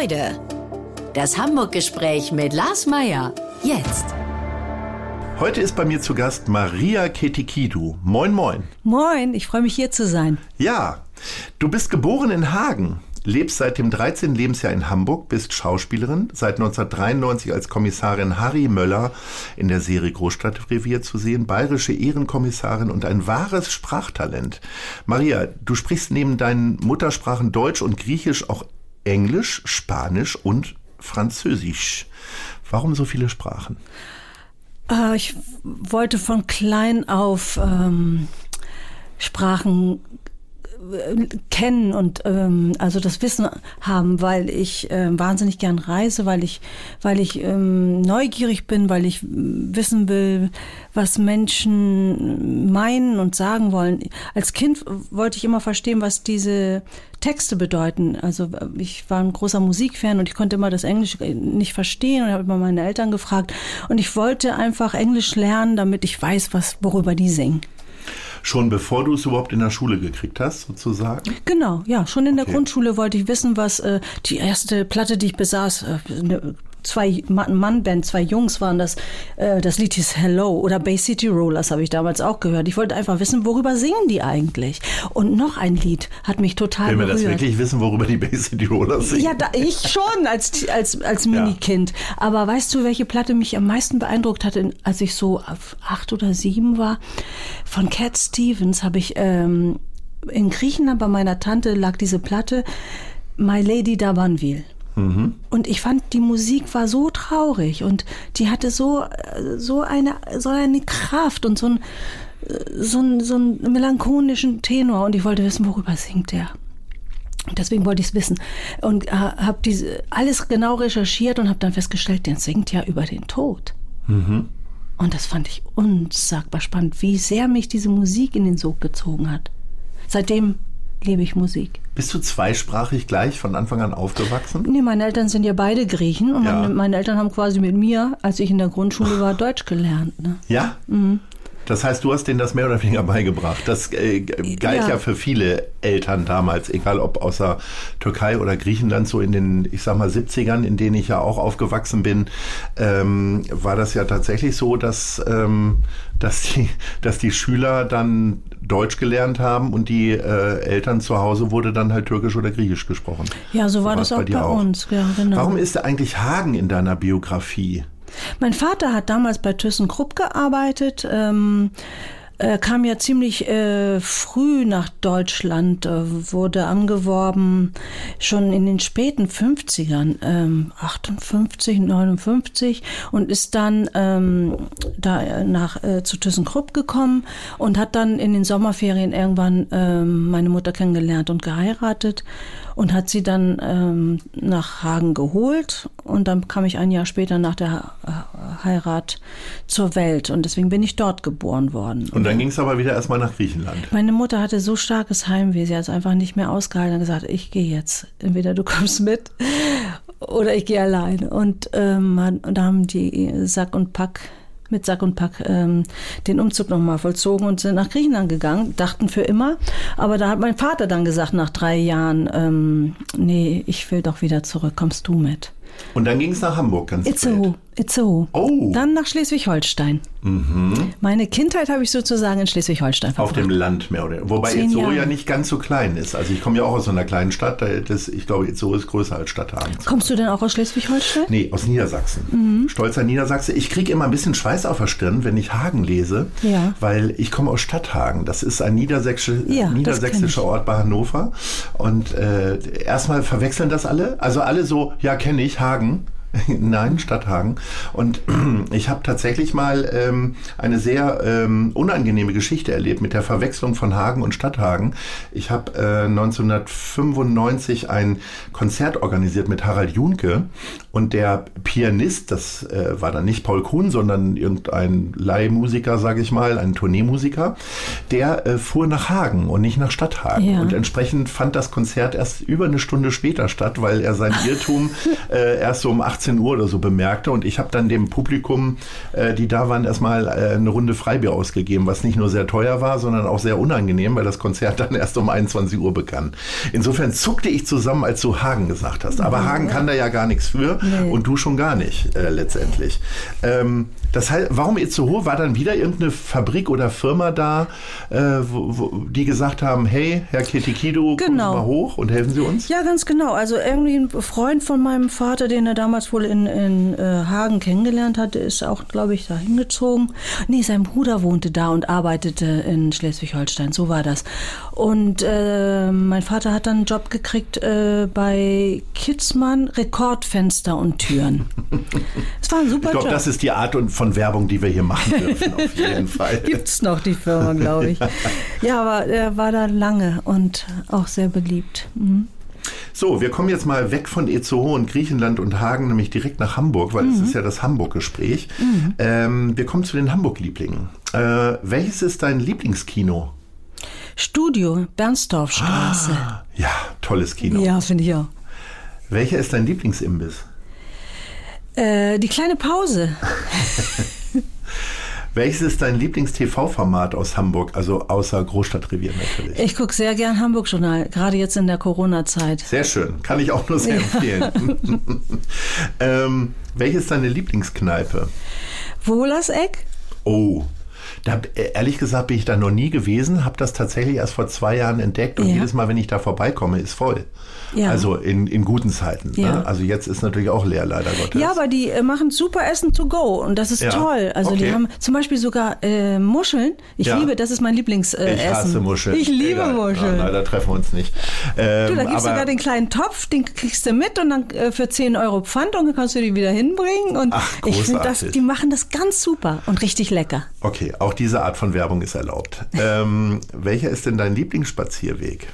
Leute. Das Hamburg-Gespräch mit Lars Meier. Jetzt. Heute ist bei mir zu Gast Maria Ketikidu. Moin, moin. Moin, ich freue mich hier zu sein. Ja, du bist geboren in Hagen, lebst seit dem 13. Lebensjahr in Hamburg, bist Schauspielerin, seit 1993 als Kommissarin Harry Möller in der Serie Großstadtrevier zu sehen, bayerische Ehrenkommissarin und ein wahres Sprachtalent. Maria, du sprichst neben deinen Muttersprachen Deutsch und Griechisch auch Englisch, Spanisch und Französisch. Warum so viele Sprachen? Äh, ich wollte von klein auf ähm, Sprachen kennen und ähm, also das Wissen haben, weil ich äh, wahnsinnig gern reise, weil ich, weil ich ähm, neugierig bin, weil ich wissen will, was Menschen meinen und sagen wollen. Als Kind wollte ich immer verstehen, was diese Texte bedeuten. Also ich war ein großer Musikfan und ich konnte immer das Englisch nicht verstehen und habe immer meine Eltern gefragt und ich wollte einfach Englisch lernen, damit ich weiß, was worüber die singen. Schon bevor du es überhaupt in der Schule gekriegt hast, sozusagen? Genau, ja. Schon in der okay. Grundschule wollte ich wissen, was äh, die erste Platte, die ich besaß, äh, ne, zwei Mann-Band, zwei Jungs waren das. Äh, das Lied hieß Hello oder Bay City Rollers habe ich damals auch gehört. Ich wollte einfach wissen, worüber singen die eigentlich? Und noch ein Lied hat mich total Will berührt. wir das wirklich wissen, worüber die Bay City Rollers singen? Ja, da, ich schon als, als, als Minikind. Ja. Aber weißt du, welche Platte mich am meisten beeindruckt hatte, als ich so acht oder sieben war? Von Cat Stevens habe ich ähm, in Griechenland bei meiner Tante lag diese Platte My Lady d'Abanville. Mhm. Und ich fand, die Musik war so traurig und die hatte so, so, eine, so eine Kraft und so, ein, so, ein, so einen melancholischen Tenor. Und ich wollte wissen, worüber singt der. Deswegen wollte ich es wissen und äh, habe diese alles genau recherchiert und habe dann festgestellt, der singt ja über den Tod. Mhm. Und das fand ich unsagbar spannend, wie sehr mich diese Musik in den Sog gezogen hat. Seitdem liebe ich Musik. Bist du zweisprachig gleich von Anfang an aufgewachsen? Nee, meine Eltern sind ja beide Griechen und ja. meine, meine, Eltern haben quasi mit mir, als ich in der Grundschule war, Deutsch gelernt. Ne? Ja? Mhm. Das heißt, du hast denen das mehr oder weniger beigebracht. Das äh, galt ja. ja. für viele Eltern damals, egal ob aus der Türkei oder Griechenland, so in den, ich sag mal, 70ern, in denen ich ja auch aufgewachsen bin, ähm, war das ja tatsächlich so, dass, ähm, dass, die, dass die Schüler dann Deutsch gelernt haben und die äh, Eltern zu Hause wurde dann halt Türkisch oder Griechisch gesprochen. Ja, so war das auch bei, bei uns. Ja, genau. Warum ist eigentlich Hagen in deiner Biografie? Mein Vater hat damals bei ThyssenKrupp gearbeitet. Ähm, er kam ja ziemlich äh, früh nach Deutschland, äh, wurde angeworben schon in den späten 50ern, ähm, 58, 59 und ist dann ähm, da nach äh, zu ThyssenKrupp gekommen und hat dann in den Sommerferien irgendwann ähm, meine Mutter kennengelernt und geheiratet und hat sie dann ähm, nach Hagen geholt und dann kam ich ein Jahr später nach der Heirat zur Welt und deswegen bin ich dort geboren worden. Und dann ging es aber wieder erstmal nach Griechenland. Meine Mutter hatte so starkes Heimweh, sie hat es einfach nicht mehr ausgehalten und gesagt, ich gehe jetzt. Entweder du kommst mit oder ich gehe allein. Und, ähm, und da haben die Sack und Pack mit Sack und Pack ähm, den Umzug nochmal vollzogen und sind nach Griechenland gegangen, dachten für immer. Aber da hat mein Vater dann gesagt, nach drei Jahren, ähm, nee, ich will doch wieder zurück, kommst du mit. Und dann ging es nach Hamburg ganz Itzehoe. Itzehoe. Oh. Dann nach Schleswig-Holstein. Mhm. Meine Kindheit habe ich sozusagen in Schleswig-Holstein verbracht. Auf dem Land mehr oder Wobei Zehn Itzehoe Jahre. ja nicht ganz so klein ist. Also ich komme ja auch aus so einer kleinen Stadt. Das, ich glaube, Itzehoe ist größer als Stadthagen. Kommst du denn auch aus Schleswig-Holstein? Nee, aus Niedersachsen. Mhm. Stolzer Niedersachse. Ich kriege immer ein bisschen Schweiß auf der Stirn, wenn ich Hagen lese. Ja. Weil ich komme aus Stadthagen. Das ist ein niedersächsische, ja, niedersächsischer Ort bei Hannover. Und äh, erstmal verwechseln das alle. Also alle so, ja kenne ich, Hagen. Nein, Stadthagen. Und ich habe tatsächlich mal ähm, eine sehr ähm, unangenehme Geschichte erlebt mit der Verwechslung von Hagen und Stadthagen. Ich habe äh, 1995 ein Konzert organisiert mit Harald Junke und der Pianist, das äh, war dann nicht Paul Kuhn, sondern irgendein Leihmusiker, sage ich mal, ein Tourneemusiker, der äh, fuhr nach Hagen und nicht nach Stadthagen. Ja. Und entsprechend fand das Konzert erst über eine Stunde später statt, weil er sein Irrtum äh, erst so um 18 18 Uhr oder so bemerkte. Und ich habe dann dem Publikum, äh, die da waren, erstmal äh, eine Runde Freibier ausgegeben, was nicht nur sehr teuer war, sondern auch sehr unangenehm, weil das Konzert dann erst um 21 Uhr begann. Insofern zuckte ich zusammen, als du Hagen gesagt hast. Aber Hagen kann da ja gar nichts für nee. und du schon gar nicht äh, letztendlich. Ähm, das heißt, warum Itzehoe? War dann wieder irgendeine Fabrik oder Firma da, äh, wo, wo, die gesagt haben, hey, Herr Ketikido, genau. kommen Sie mal hoch und helfen Sie uns? Ja, ganz genau. Also irgendwie ein Freund von meinem Vater, den er damals wohl in, in äh, Hagen kennengelernt hatte, ist auch, glaube ich, da hingezogen. Nee, sein Bruder wohnte da und arbeitete in Schleswig-Holstein. So war das. Und äh, mein Vater hat dann einen Job gekriegt äh, bei Kitzmann Rekordfenster und Türen. Es war ein super ich glaub, Job. das ist die Art von Werbung, die wir hier machen dürfen, auf jeden Fall. Gibt es noch die Firma, glaube ich. ja, aber er war da lange und auch sehr beliebt. Mhm. So, wir kommen jetzt mal weg von Itzehoe und Griechenland und Hagen, nämlich direkt nach Hamburg, weil es mhm. ist ja das Hamburg-Gespräch. Mhm. Ähm, wir kommen zu den Hamburg-Lieblingen. Äh, welches ist dein Lieblingskino? Studio, Bernsdorfstraße. Ah, ja, tolles Kino. Ja, finde ich auch. Welcher ist dein Lieblingsimbiss? Äh, die kleine Pause. Welches ist dein Lieblings-TV-Format aus Hamburg, also außer Großstadtrevier natürlich? Ich gucke sehr gern Hamburg-Journal, gerade jetzt in der Corona-Zeit. Sehr schön, kann ich auch nur sehr empfehlen. ähm, welches ist deine Lieblingskneipe? Wohlerseck. Oh, da, äh, ehrlich gesagt bin ich da noch nie gewesen, habe das tatsächlich erst vor zwei Jahren entdeckt und ja. jedes Mal, wenn ich da vorbeikomme, ist voll. Ja. Also in, in guten Zeiten. Ne? Ja. Ne? Also jetzt ist natürlich auch leer, leider Gottes. Ja, aber die äh, machen super Essen to go und das ist ja. toll. Also okay. die haben zum Beispiel sogar äh, Muscheln. Ich liebe, das ist mein Lieblingsessen. Ich hasse Muscheln. Ich liebe Egal. Muscheln. Ja, leider treffen wir uns nicht. Ähm, du, da gibst du sogar den kleinen Topf, den kriegst du mit und dann äh, für 10 Euro Pfand und dann kannst du die wieder hinbringen. Und Ach, ich finde, die machen das ganz super und richtig lecker. Okay, auch diese Art von Werbung ist erlaubt. Ähm, welcher ist denn dein Lieblingsspazierweg?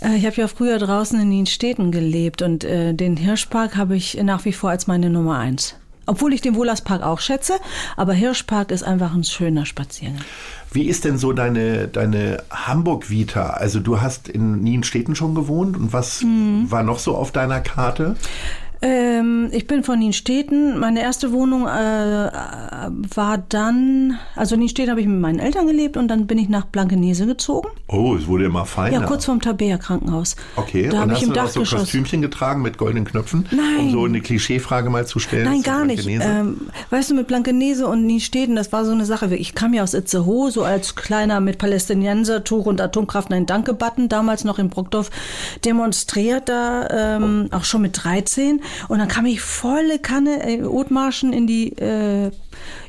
Äh, ich habe ja früher draußen in den Städten gelebt und äh, den Hirschpark habe ich nach wie vor als meine Nummer eins. Obwohl ich den Wohlerspark auch schätze, aber Hirschpark ist einfach ein schöner Spaziergang. Wie ist denn so deine, deine Hamburg-Vita? Also du hast in Nienstädten schon gewohnt und was mhm. war noch so auf deiner Karte? Ähm, ich bin von Nienstädten. Meine erste Wohnung äh, war dann, also in Nienstädten habe ich mit meinen Eltern gelebt und dann bin ich nach Blankenese gezogen. Oh, es wurde immer feiner. Ja, kurz vorm Tabea Krankenhaus. Okay, da und hast du auch so Kostümchen getragen mit goldenen Knöpfen? Nein. Um so eine Klischeefrage mal zu stellen. Nein, gar nicht. Ähm, weißt du, mit Blankenese und Nienstädten, das war so eine Sache. Ich kam ja aus Itzehoe, so als kleiner mit Palästinensertuch und Atomkraft ein Danke-Button, damals noch in Brockdorf demonstriert da, ähm, auch schon mit 13. Und dann kam ich volle Kanne äh, Othmarschen in die äh,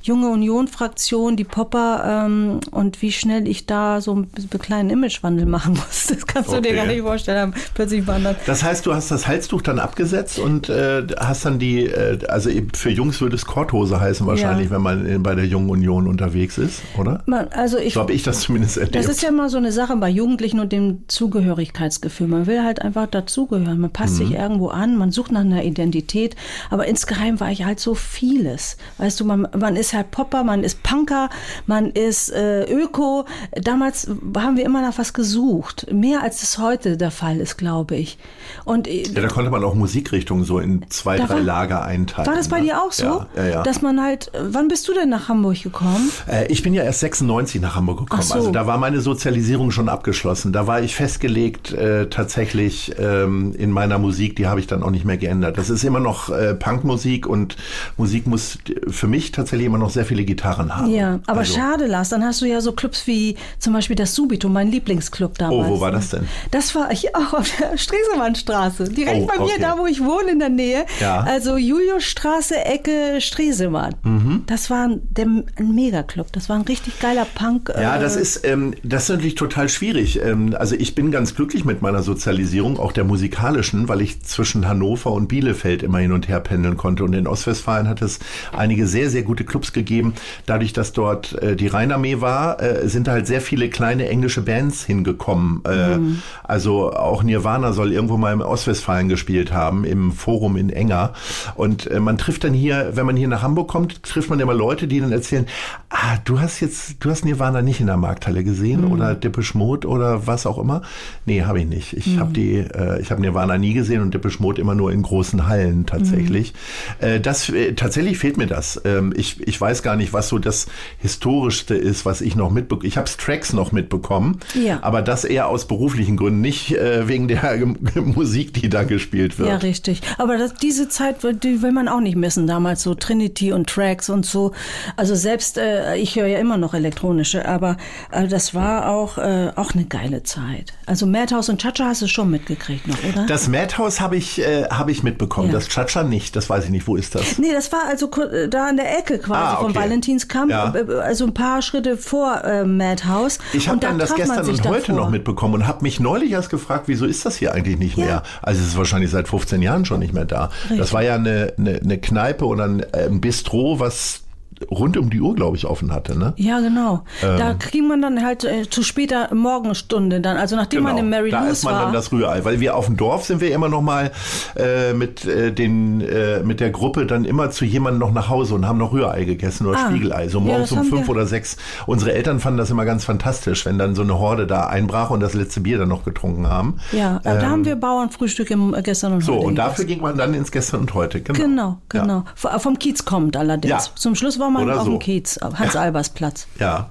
junge Union-Fraktion, die Popper ähm, und wie schnell ich da so einen kleinen Imagewandel machen muss, das kannst okay. du dir gar nicht vorstellen. Plötzlich wandert. Das heißt, du hast das Halstuch dann abgesetzt und äh, hast dann die, äh, also für Jungs würde es Korthose heißen wahrscheinlich, ja. wenn man in, bei der Jungen Union unterwegs ist, oder? Man, also ich, so habe ich das zumindest erlebt. Das ist ja mal so eine Sache bei Jugendlichen und dem Zugehörigkeitsgefühl. Man will halt einfach dazugehören. Man passt mhm. sich irgendwo an, man sucht nach einer Identität, aber insgeheim war ich halt so vieles. Weißt du, man, man ist halt Popper, man ist Punker, man ist äh, Öko. Damals haben wir immer nach was gesucht. Mehr als es heute der Fall ist, glaube ich. Und, äh, ja, da konnte man auch Musikrichtungen so in zwei, drei war, Lager einteilen. War das bei ne? dir auch so? Ja, ja, ja. Dass man halt, wann bist du denn nach Hamburg gekommen? Äh, ich bin ja erst 96 nach Hamburg gekommen. So. Also da war meine Sozialisierung schon abgeschlossen. Da war ich festgelegt äh, tatsächlich ähm, in meiner Musik, die habe ich dann auch nicht mehr geändert. Das ist immer noch äh, Punkmusik und Musik muss für mich tatsächlich immer noch sehr viele Gitarren haben. Ja, aber also. schade, Lars, dann hast du ja so Clubs wie zum Beispiel das Subito, mein Lieblingsclub damals. Oh, wo war das denn? Das war ich auch auf der Stresemannstraße, direkt oh, bei mir, okay. da wo ich wohne in der Nähe. Ja. Also Juliusstraße, Ecke Stresemann. Mhm. Das war ein, der, ein Megaclub, das war ein richtig geiler Punk. Ja, äh, das ist, ähm, das ist natürlich total schwierig. Ähm, also ich bin ganz glücklich mit meiner Sozialisierung, auch der musikalischen, weil ich zwischen Hannover und Bielefeld immer hin und her pendeln konnte. Und in Ostwestfalen hat es einige sehr, sehr gute gute Clubs gegeben. Dadurch, dass dort äh, die Rheinarmee war, äh, sind halt sehr viele kleine englische Bands hingekommen. Äh, mhm. Also auch Nirvana soll irgendwo mal im Ostwestfalen gespielt haben, im Forum in Enger. Und äh, man trifft dann hier, wenn man hier nach Hamburg kommt, trifft man immer Leute, die dann erzählen, ah, du hast jetzt, du hast Nirvana nicht in der Markthalle gesehen mhm. oder Depeche Mode oder was auch immer. Nee, habe ich nicht. Ich mhm. habe die, äh, ich habe Nirvana nie gesehen und Depeche Mode immer nur in großen Hallen tatsächlich. Mhm. Äh, das äh, tatsächlich fehlt mir das. Ähm, ich, ich weiß gar nicht, was so das historischste ist, was ich noch mitbekomme. Ich habe Tracks noch mitbekommen, ja. aber das eher aus beruflichen Gründen, nicht äh, wegen der Musik, die da gespielt wird. Ja, richtig. Aber das, diese Zeit, die will man auch nicht missen. Damals so Trinity und Tracks und so. Also selbst äh, ich höre ja immer noch elektronische, aber äh, das war auch äh, auch eine geile Zeit. Also Madhouse und Chacha hast du schon mitgekriegt noch, oder? Das Madhouse habe ich äh, habe ich mitbekommen. Ja. Das Chacha nicht. Das weiß ich nicht. Wo ist das? Nee, das war also da an der Ecke quasi ah, okay. vom Valentinskamp, ja. Äh, also ein paar Schritte vor äh, Madhouse. Ich habe dann da das gestern und heute davor. noch mitbekommen und habe mich neulich erst gefragt, wieso ist das hier eigentlich nicht ja. mehr? Also es ist wahrscheinlich seit 15 Jahren schon nicht mehr da. Richtig. Das war ja eine, eine, eine Kneipe oder ein, ein Bistro, was rund um die Uhr, glaube ich, offen hatte. Ne? Ja, genau. Ähm, da kriegt man dann halt äh, zu später Morgenstunde dann, also nachdem genau, man im Mary da ist man war. dann das Rührei, weil wir auf dem Dorf sind wir immer noch mal äh, mit äh, den äh, mit der Gruppe dann immer zu jemandem noch nach Hause und haben noch Rührei gegessen oder ah, Spiegelei, so morgens ja, um fünf oder sechs. Unsere Eltern fanden das immer ganz fantastisch, wenn dann so eine Horde da einbrach und das letzte Bier dann noch getrunken haben. Ja, ähm, da haben wir Bauernfrühstück im äh, gestern und so, heute. So und dafür ging man dann ins gestern und heute. Genau, genau. genau. Ja. Vom Kiez kommt allerdings. Ja. Zum Schluss war man auf so. dem Kiez. Hans-Albers-Platz. Ja.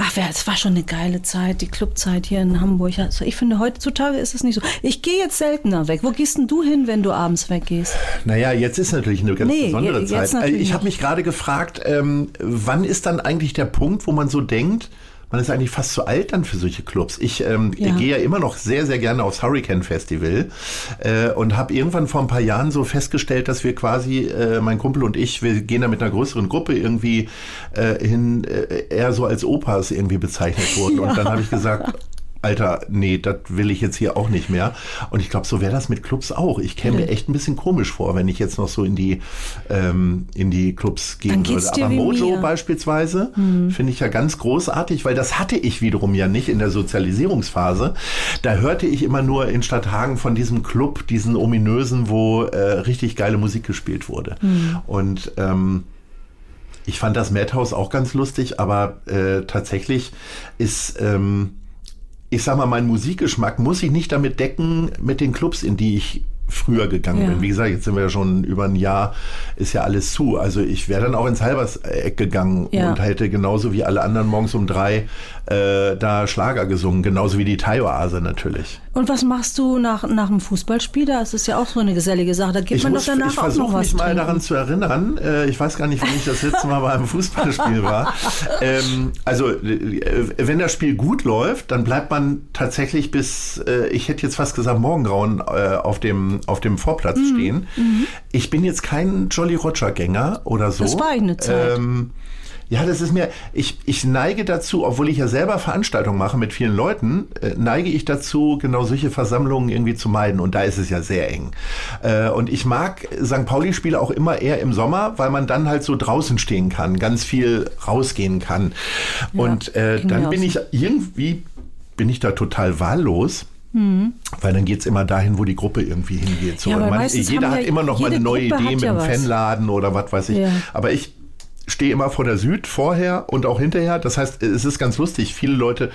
Ach, es war schon eine geile Zeit, die Clubzeit hier in Hamburg. Also ich finde, heutzutage ist es nicht so. Ich gehe jetzt seltener weg. Wo gehst denn du hin, wenn du abends weggehst? Naja, jetzt ist natürlich eine ganz nee, besondere Zeit. Also ich habe mich gerade gefragt, ähm, wann ist dann eigentlich der Punkt, wo man so denkt, man ist eigentlich fast zu alt dann für solche Clubs. Ich ähm, ja. gehe ja immer noch sehr, sehr gerne aufs Hurricane Festival äh, und habe irgendwann vor ein paar Jahren so festgestellt, dass wir quasi, äh, mein Kumpel und ich, wir gehen da mit einer größeren Gruppe irgendwie äh, hin, äh, eher so als Opas irgendwie bezeichnet wurden. Ja. Und dann habe ich gesagt, Alter, nee, das will ich jetzt hier auch nicht mehr. Und ich glaube, so wäre das mit Clubs auch. Ich käme mir echt ein bisschen komisch vor, wenn ich jetzt noch so in die, ähm, in die Clubs gehen würde. Aber Mojo mir. beispielsweise mhm. finde ich ja ganz großartig, weil das hatte ich wiederum ja nicht in der Sozialisierungsphase. Da hörte ich immer nur in Stadthagen von diesem Club, diesen ominösen, wo äh, richtig geile Musik gespielt wurde. Mhm. Und ähm, ich fand das Madhouse auch ganz lustig, aber äh, tatsächlich ist ähm, ich sag mal, mein Musikgeschmack muss ich nicht damit decken mit den Clubs, in die ich früher gegangen ja. bin. Wie gesagt, jetzt sind wir ja schon über ein Jahr, ist ja alles zu. Also ich wäre dann auch ins Halberseck gegangen ja. und hätte genauso wie alle anderen morgens um drei äh, da Schlager gesungen, genauso wie die Thai-Oase natürlich. Und was machst du nach, nach dem Fußballspiel? Das ist ja auch so eine gesellige Sache. Da gibt ich man muss, doch danach ich auch noch was mich mal daran zu erinnern. Äh, ich weiß gar nicht, wann ich das letzte Mal bei einem Fußballspiel war. Ähm, also äh, wenn das Spiel gut läuft, dann bleibt man tatsächlich bis, äh, ich hätte jetzt fast gesagt, Morgengrauen äh, auf dem auf dem Vorplatz mhm. stehen. Mhm. Ich bin jetzt kein Jolly Roger Gänger oder so. Das war eine Zeit. Ähm, ja, das ist mir, ich, ich neige dazu, obwohl ich ja selber Veranstaltungen mache mit vielen Leuten, äh, neige ich dazu, genau solche Versammlungen irgendwie zu meiden. Und da ist es ja sehr eng. Äh, und ich mag St. Pauli-Spiele auch immer eher im Sommer, weil man dann halt so draußen stehen kann, ganz viel rausgehen kann. Ja, und äh, dann bin ich irgendwie, bin ich da total wahllos. Mhm. Weil dann geht es immer dahin, wo die Gruppe irgendwie hingeht. So, ja, man, jeder hat ja, immer noch mal eine neue Idee mit dem Fanladen oder was weiß ich. Aber ich stehe immer vor der Süd vorher und auch hinterher. Das heißt, es ist ganz lustig. Viele Leute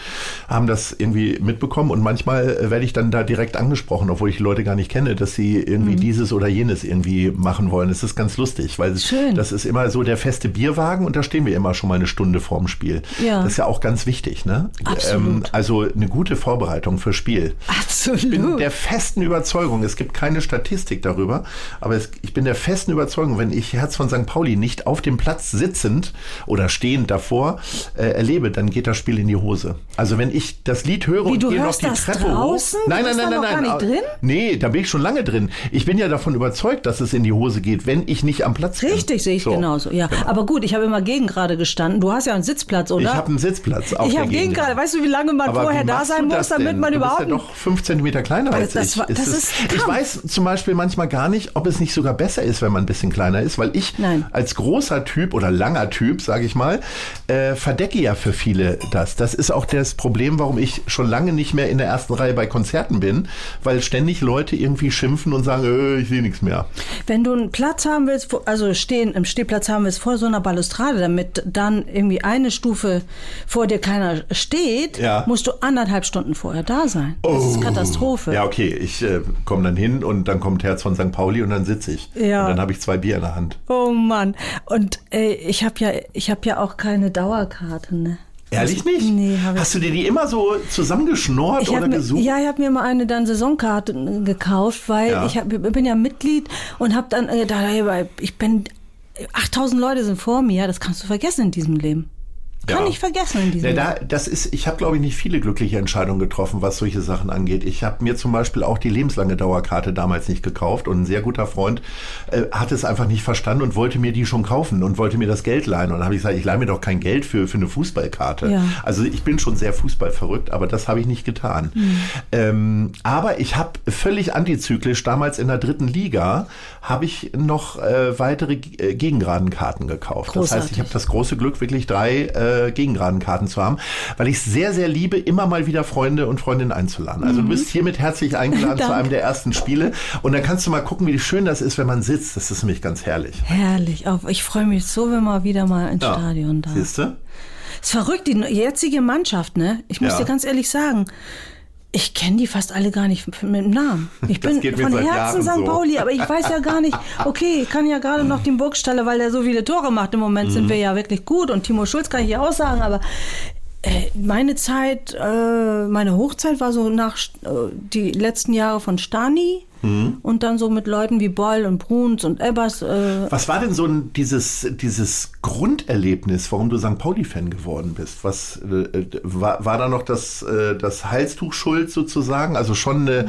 haben das irgendwie mitbekommen und manchmal äh, werde ich dann da direkt angesprochen, obwohl ich Leute gar nicht kenne, dass sie irgendwie mhm. dieses oder jenes irgendwie machen wollen. Es ist ganz lustig, weil Schön. das ist immer so der feste Bierwagen und da stehen wir immer schon mal eine Stunde vorm Spiel. Ja. Das ist ja auch ganz wichtig, ne? Absolut. Ähm, also eine gute Vorbereitung für Spiel. Absolut. Ich bin der festen Überzeugung, es gibt keine Statistik darüber, aber es, ich bin der festen Überzeugung, wenn ich Herz von St. Pauli nicht auf dem Platz sitze, sitzend oder stehend davor äh, erlebe, dann geht das Spiel in die Hose. Also wenn ich das Lied höre Wie, und du gehe noch hörst die das Treppe draußen? hoch. Nein, nein, nein, da nein, noch nein. gar nicht drin? Nee, da bin ich schon lange drin. Ich bin ja davon überzeugt, dass es in die Hose geht, wenn ich nicht am Platz bin. Richtig, sehe ich So, genauso. Ja, genau. aber gut, ich habe immer gegen gerade gestanden. Du hast ja einen Sitzplatz, oder? Ich habe einen Sitzplatz auf Ich habe gegen gerade. Weißt du, wie lange man Aber vorher da sein muss, damit denn? man du überhaupt bist ja doch fünf Zentimeter kleiner als das ich. war- das ist ich Kampf. weiß zum Beispiel manchmal gar nicht, ob es nicht sogar besser ist, wenn man ein bisschen kleiner ist, weil ich Nein. als großer Typ oder langer Typ, sage ich mal, äh, verdecke ja für viele das. Das ist auch das Problem, warum ich schon lange nicht mehr in der ersten Reihe bei Konzerten bin, weil ständig Leute irgendwie schimpfen und sagen, äh, ich sehe nichts mehr. Wenn du einen Platz haben willst, also stehen im Stehplatz haben willst vor so einer Balustrade, damit dann irgendwie eine Stufe vor dir keiner steht, Ja. musst du anderthalb Stunden vorher da sein. Das ist Katastrophe. Oh. Ja, okay, ich äh, komme dann hin und dann kommt Herz von St. Pauli und dann sitze ich. Ja. Und dann habe ich zwei Bier in der Hand. Oh Mann. Und äh, ich habe ja, ich habe ja auch keine Dauerkarte. Ne? Ehrlich nicht? Nee, ich Hast du dir die immer so zusammengeschnort Ich oder hab mir, gesucht? ja, ich habe mir mal eine dann Saisonkarte äh, gekauft, weil Ja. ich hab, bin ja Mitglied und habe dann äh, da ich bin 8000 Leute sind vor mir, das kannst du vergessen in diesem Leben. Kann Ja. ich vergessen in diesem Ja, da, das ist, ich habe, glaube ich, nicht viele glückliche Entscheidungen getroffen, was solche Sachen angeht. Ich habe mir zum Beispiel auch die lebenslange Dauerkarte damals nicht gekauft und ein sehr guter Freund äh, hat es einfach nicht verstanden und wollte mir die schon kaufen und wollte mir das Geld leihen. Und dann habe ich gesagt, ich leihe mir doch kein Geld für, für eine Fußballkarte. Ja. Also ich bin schon sehr fußballverrückt, aber das habe ich nicht getan. Hm. Ähm, aber ich habe völlig antizyklisch damals in der dritten Liga habe ich noch äh, weitere äh, Gegengradenkarten gekauft. Das heißt, Großartig. ich habe das große Glück, wirklich drei äh, Gegengradenkarten zu haben, weil ich es sehr, sehr liebe, immer mal wieder Freunde und Freundinnen einzuladen. Also du bist hiermit herzlich eingeladen zu einem der ersten Spiele und dann kannst du mal gucken, wie schön das ist, wenn man sitzt. Das ist nämlich ganz herrlich. Herrlich. Ich freue mich so, wenn man wieder mal ins Stadion da. Siehst du? Ist verrückt, die jetzige Mannschaft, ne? Ich muss Ja. dir ganz ehrlich sagen, ich kenne die fast alle gar nicht mit dem Namen. Ich bin von Herzen Jahren St. so. Pauli, aber ich weiß ja gar nicht, okay, ich kann ja gerade noch den Burgstaller, weil der so viele Tore macht. Im Moment Mhm. sind wir ja wirklich gut und Timo Schulz kann ich ja auch sagen, aber äh, meine Zeit, äh, meine Hochzeit war so nach äh, die letzten Jahre von Stani Mhm. und dann so mit Leuten wie Boll und Bruns und Ebbers. Äh, Was war denn so ein, dieses, dieses Grunderlebnis, warum du St. Pauli-Fan geworden bist? Was äh, war, war da noch das, äh, das Halstuch schuld sozusagen? Also schon eine,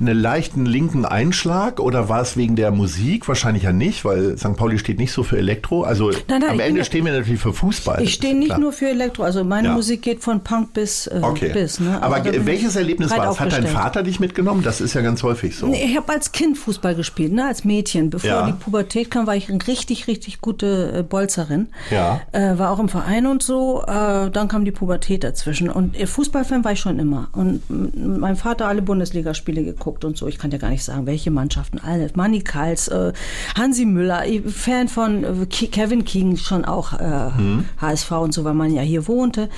einen leichten linken Einschlag oder war es wegen der Musik? Wahrscheinlich ja nicht, weil St. Pauli steht nicht so für Elektro. Also Nein, nein, am bin Ende ja- stehen wir natürlich für Fußball. Ich stehe nicht klar. nur für Elektro, also meine Ja. Musik geht von Punk bis äh, Okay. bis. Ne? Aber Also da bin welches Erlebnis war es? Hat dein. Vater dich mitgenommen? Das ist ja ganz häufig so. Nee, ich habe als Kind Fußball gespielt, ne, als Mädchen. Bevor Ja. die Pubertät kam, war ich eine richtig, richtig gute äh, Bolzerin. Ja. Äh, war auch im Verein und so. Äh, dann kam die Pubertät dazwischen. Und äh, Fußballfan war ich schon immer. Und m- mein Vater alle Bundesligaspiele geguckt und so. Ich kann ja gar nicht sagen, welche Mannschaften. Alle. Manny Kals, äh, Hansi Müller, Fan von äh, Ke- Kevin King, schon auch äh, HSV und so, weil man ja hier wohnte.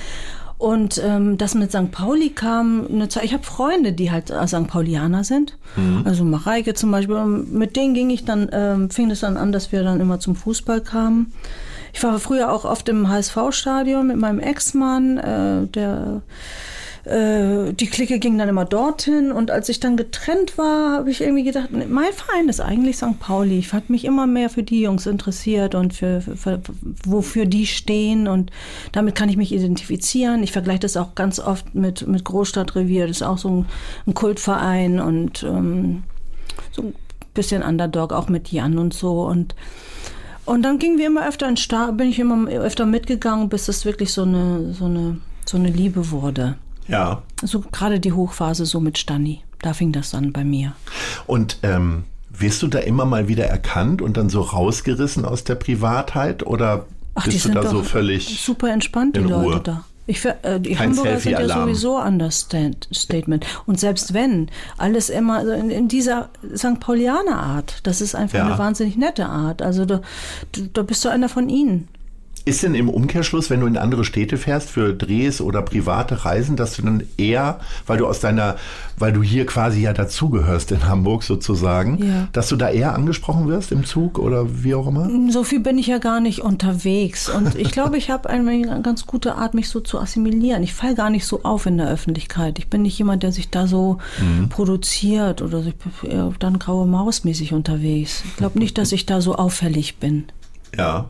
Und ähm, das mit St. Pauli kam eine Zeit. Ich habe Freunde, die halt äh, St. Paulianer sind. Also Mareike zum Beispiel. Und Mit denen ging ich dann, ähm, fing es dann an, dass wir dann immer zum Fußball kamen. Ich war früher auch oft im HSV-Stadion mit meinem Ex-Mann, äh, der äh, die Clique ging dann immer dorthin und als ich dann getrennt war, habe ich irgendwie gedacht, mein Verein ist eigentlich St. Pauli. Ich habe mich immer mehr für die Jungs interessiert und für, für, für wofür die stehen und damit kann ich mich identifizieren. Ich vergleiche das auch ganz oft mit, mit Großstadtrevier. Das ist auch so ein, ein Kultverein und ähm, so ein bisschen Underdog auch mit Jan und so und und dann gingen wir immer öfter in Sta bin ich immer öfter mitgegangen, bis es wirklich so eine so eine so eine Liebe wurde. Ja. So gerade die Hochphase so mit Stani. Da fing das an bei mir. Und ähm, wirst du da immer mal wieder erkannt und dann so rausgerissen aus der Privatheit oder Ach, bist du da so völlig super entspannt, die Leute Ruhe? da. Ich, ver- äh, die Kein Hamburger sind ja sowieso Understatement. Und selbst wenn, alles immer in, in dieser St. Paulianer Art. Das ist einfach Ja. eine wahnsinnig nette Art. Also da, da bist du einer von ihnen. Ist denn im Umkehrschluss, wenn du in andere Städte fährst für Drehs oder private Reisen, dass du dann eher, weil du aus deiner, weil du hier quasi ja dazugehörst in Hamburg sozusagen, Ja. dass du da eher angesprochen wirst im Zug oder wie auch immer? So viel bin ich ja gar nicht unterwegs. Und ich glaube, ich habe eine ganz gute Art, mich so zu assimilieren. Ich falle gar nicht so auf in der Öffentlichkeit. Ich bin nicht jemand, der sich da so produziert oder so. Ich bin dann graue Maus mäßig unterwegs. Ich glaube nicht, dass ich da so auffällig bin. Ja.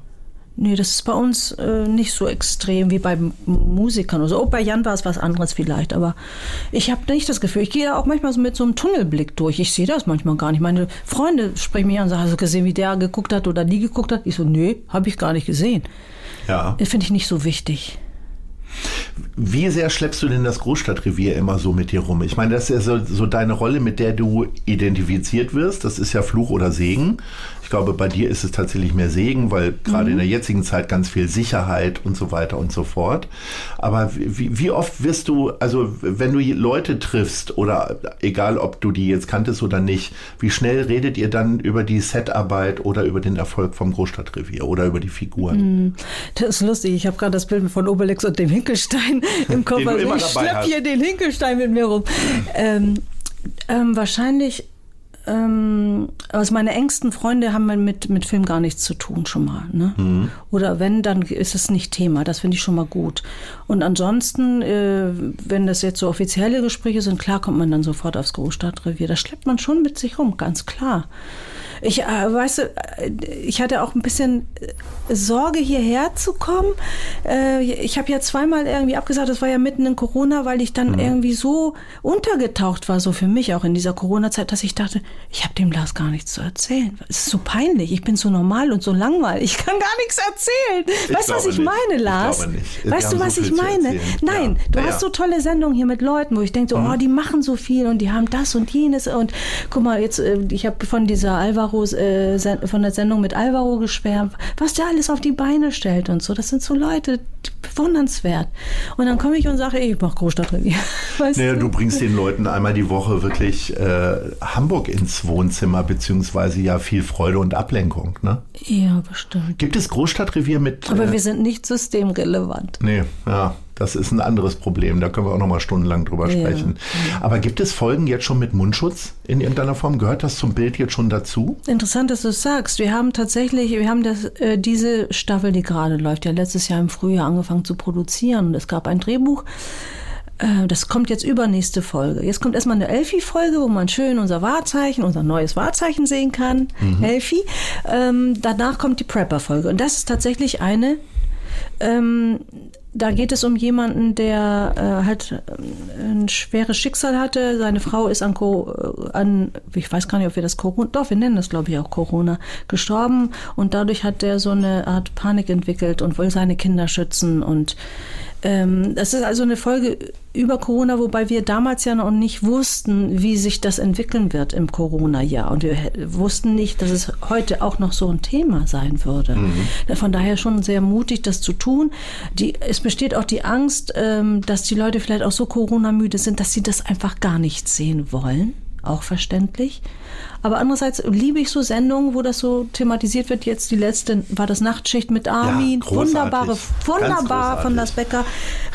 Nee, das ist bei uns äh, nicht so extrem wie bei Musikern oder so. Oh, bei Jan war es was anderes vielleicht, aber ich habe nicht das Gefühl, ich gehe auch manchmal so mit so einem Tunnelblick durch. Ich sehe das manchmal gar nicht. Meine Freunde sprechen mich an und sagen, hast du gesehen, wie der geguckt hat oder die geguckt hat? Ich so, nee, habe ich gar nicht gesehen. Ja. Finde ich nicht so wichtig. Wie sehr schleppst du denn das Großstadtrevier immer so mit dir rum? Ich meine, das ist ja so, so deine Rolle, mit der du identifiziert wirst. Das ist ja Fluch oder Segen. Ich glaube, bei dir ist es tatsächlich mehr Segen, weil gerade mhm. in der jetzigen Zeit ganz viel Sicherheit und so weiter und so fort. Aber wie, wie oft wirst du, also wenn du Leute triffst oder egal, ob du die jetzt kanntest oder nicht, wie schnell redet ihr dann über die Setarbeit oder über den Erfolg vom Großstadtrevier oder über die Figuren? Mhm. Das ist lustig. Ich habe gerade das Bild von Obelix und dem Hinkelstein im Kopf. Also ich schlepp hier den Hinkelstein mit mir rum. Ähm, ähm, wahrscheinlich ähm, also meine engsten Freunde haben mit, mit Film gar nichts zu tun schon mal. Ne? Mhm. Oder wenn, dann ist es nicht Thema. Das finde ich schon mal gut. Und ansonsten, äh, wenn das jetzt so offizielle Gespräche sind, klar kommt man dann sofort aufs Großstadtrevier. Das schleppt man schon mit sich rum, ganz klar. Ich, äh, weißt du, äh, ich hatte auch ein bisschen äh, Sorge, hierher zu kommen. Äh, ich habe ja zweimal irgendwie abgesagt, das war ja mitten in Corona, weil ich dann mhm. irgendwie so untergetaucht war, so für mich auch in dieser Corona-Zeit, dass ich dachte, ich habe dem Lars gar nichts zu erzählen. Es ist so peinlich. Ich bin so normal und so langweilig. Ich kann gar nichts erzählen. Ich weißt du, was ich nicht. meine, Lars? Ich. Weißt du, was so ich meine? Nein, ja. du ja. hast so tolle Sendungen hier mit Leuten, wo ich denke, so, mhm. oh, die machen so viel und die haben das und jenes. Und guck mal, jetzt, ich habe von dieser Alvaro Alvaro, äh, von der Sendung mit Alvaro geschwärmt, was der alles auf die Beine stellt und so. Das sind so Leute, bewundernswert. Und dann komme ich und sage, ich mache Großstadtrevier. Weißt naja, du? du bringst den Leuten einmal die Woche wirklich äh, Hamburg ins Wohnzimmer, beziehungsweise ja viel Freude und Ablenkung, ne? Ja, bestimmt. Gibt es Großstadtrevier mit. Aber äh, wir sind nicht systemrelevant. Nee, ja. Das ist ein anderes Problem. Da können wir auch noch mal stundenlang drüber ja. sprechen. Aber gibt es Folgen jetzt schon mit Mundschutz in irgendeiner Form? Gehört das zum Bild jetzt schon dazu? Interessant, dass du es sagst. Wir haben tatsächlich, wir haben das, äh, diese Staffel, die gerade läuft, ja letztes Jahr im Frühjahr angefangen zu produzieren. Und es gab ein Drehbuch. Äh, das kommt jetzt übernächste Folge. Jetzt kommt erstmal eine Elfi-Folge, wo man schön unser Wahrzeichen, unser neues Wahrzeichen sehen kann. Mhm. Elfi. Ähm, danach kommt die Prepper-Folge. Und das ist tatsächlich eine ähm, da geht es um jemanden, der äh, halt äh, ein schweres Schicksal hatte. Seine Frau ist an, Co äh, an ich weiß gar nicht, ob wir das Corona, doch, wir nennen das glaube ich auch Corona, gestorben. Und dadurch hat er so eine Art Panik entwickelt und will seine Kinder schützen und ähm, das ist also eine Folge über Corona, wobei wir damals ja noch nicht wussten, wie sich das entwickeln wird im Corona-Jahr. Und wir wussten nicht, dass es heute auch noch so ein Thema sein würde. Mhm. Von daher schon sehr mutig, das zu tun. Die, es besteht auch die Angst, ähm, dass die Leute vielleicht auch so Corona-müde sind, dass sie das einfach gar nicht sehen wollen auch verständlich. Aber andererseits liebe ich so Sendungen, wo das so thematisiert wird. Jetzt die letzte war das Nachtschicht mit Armin. Ja, Wunderbare, wunderbar von Das Becker.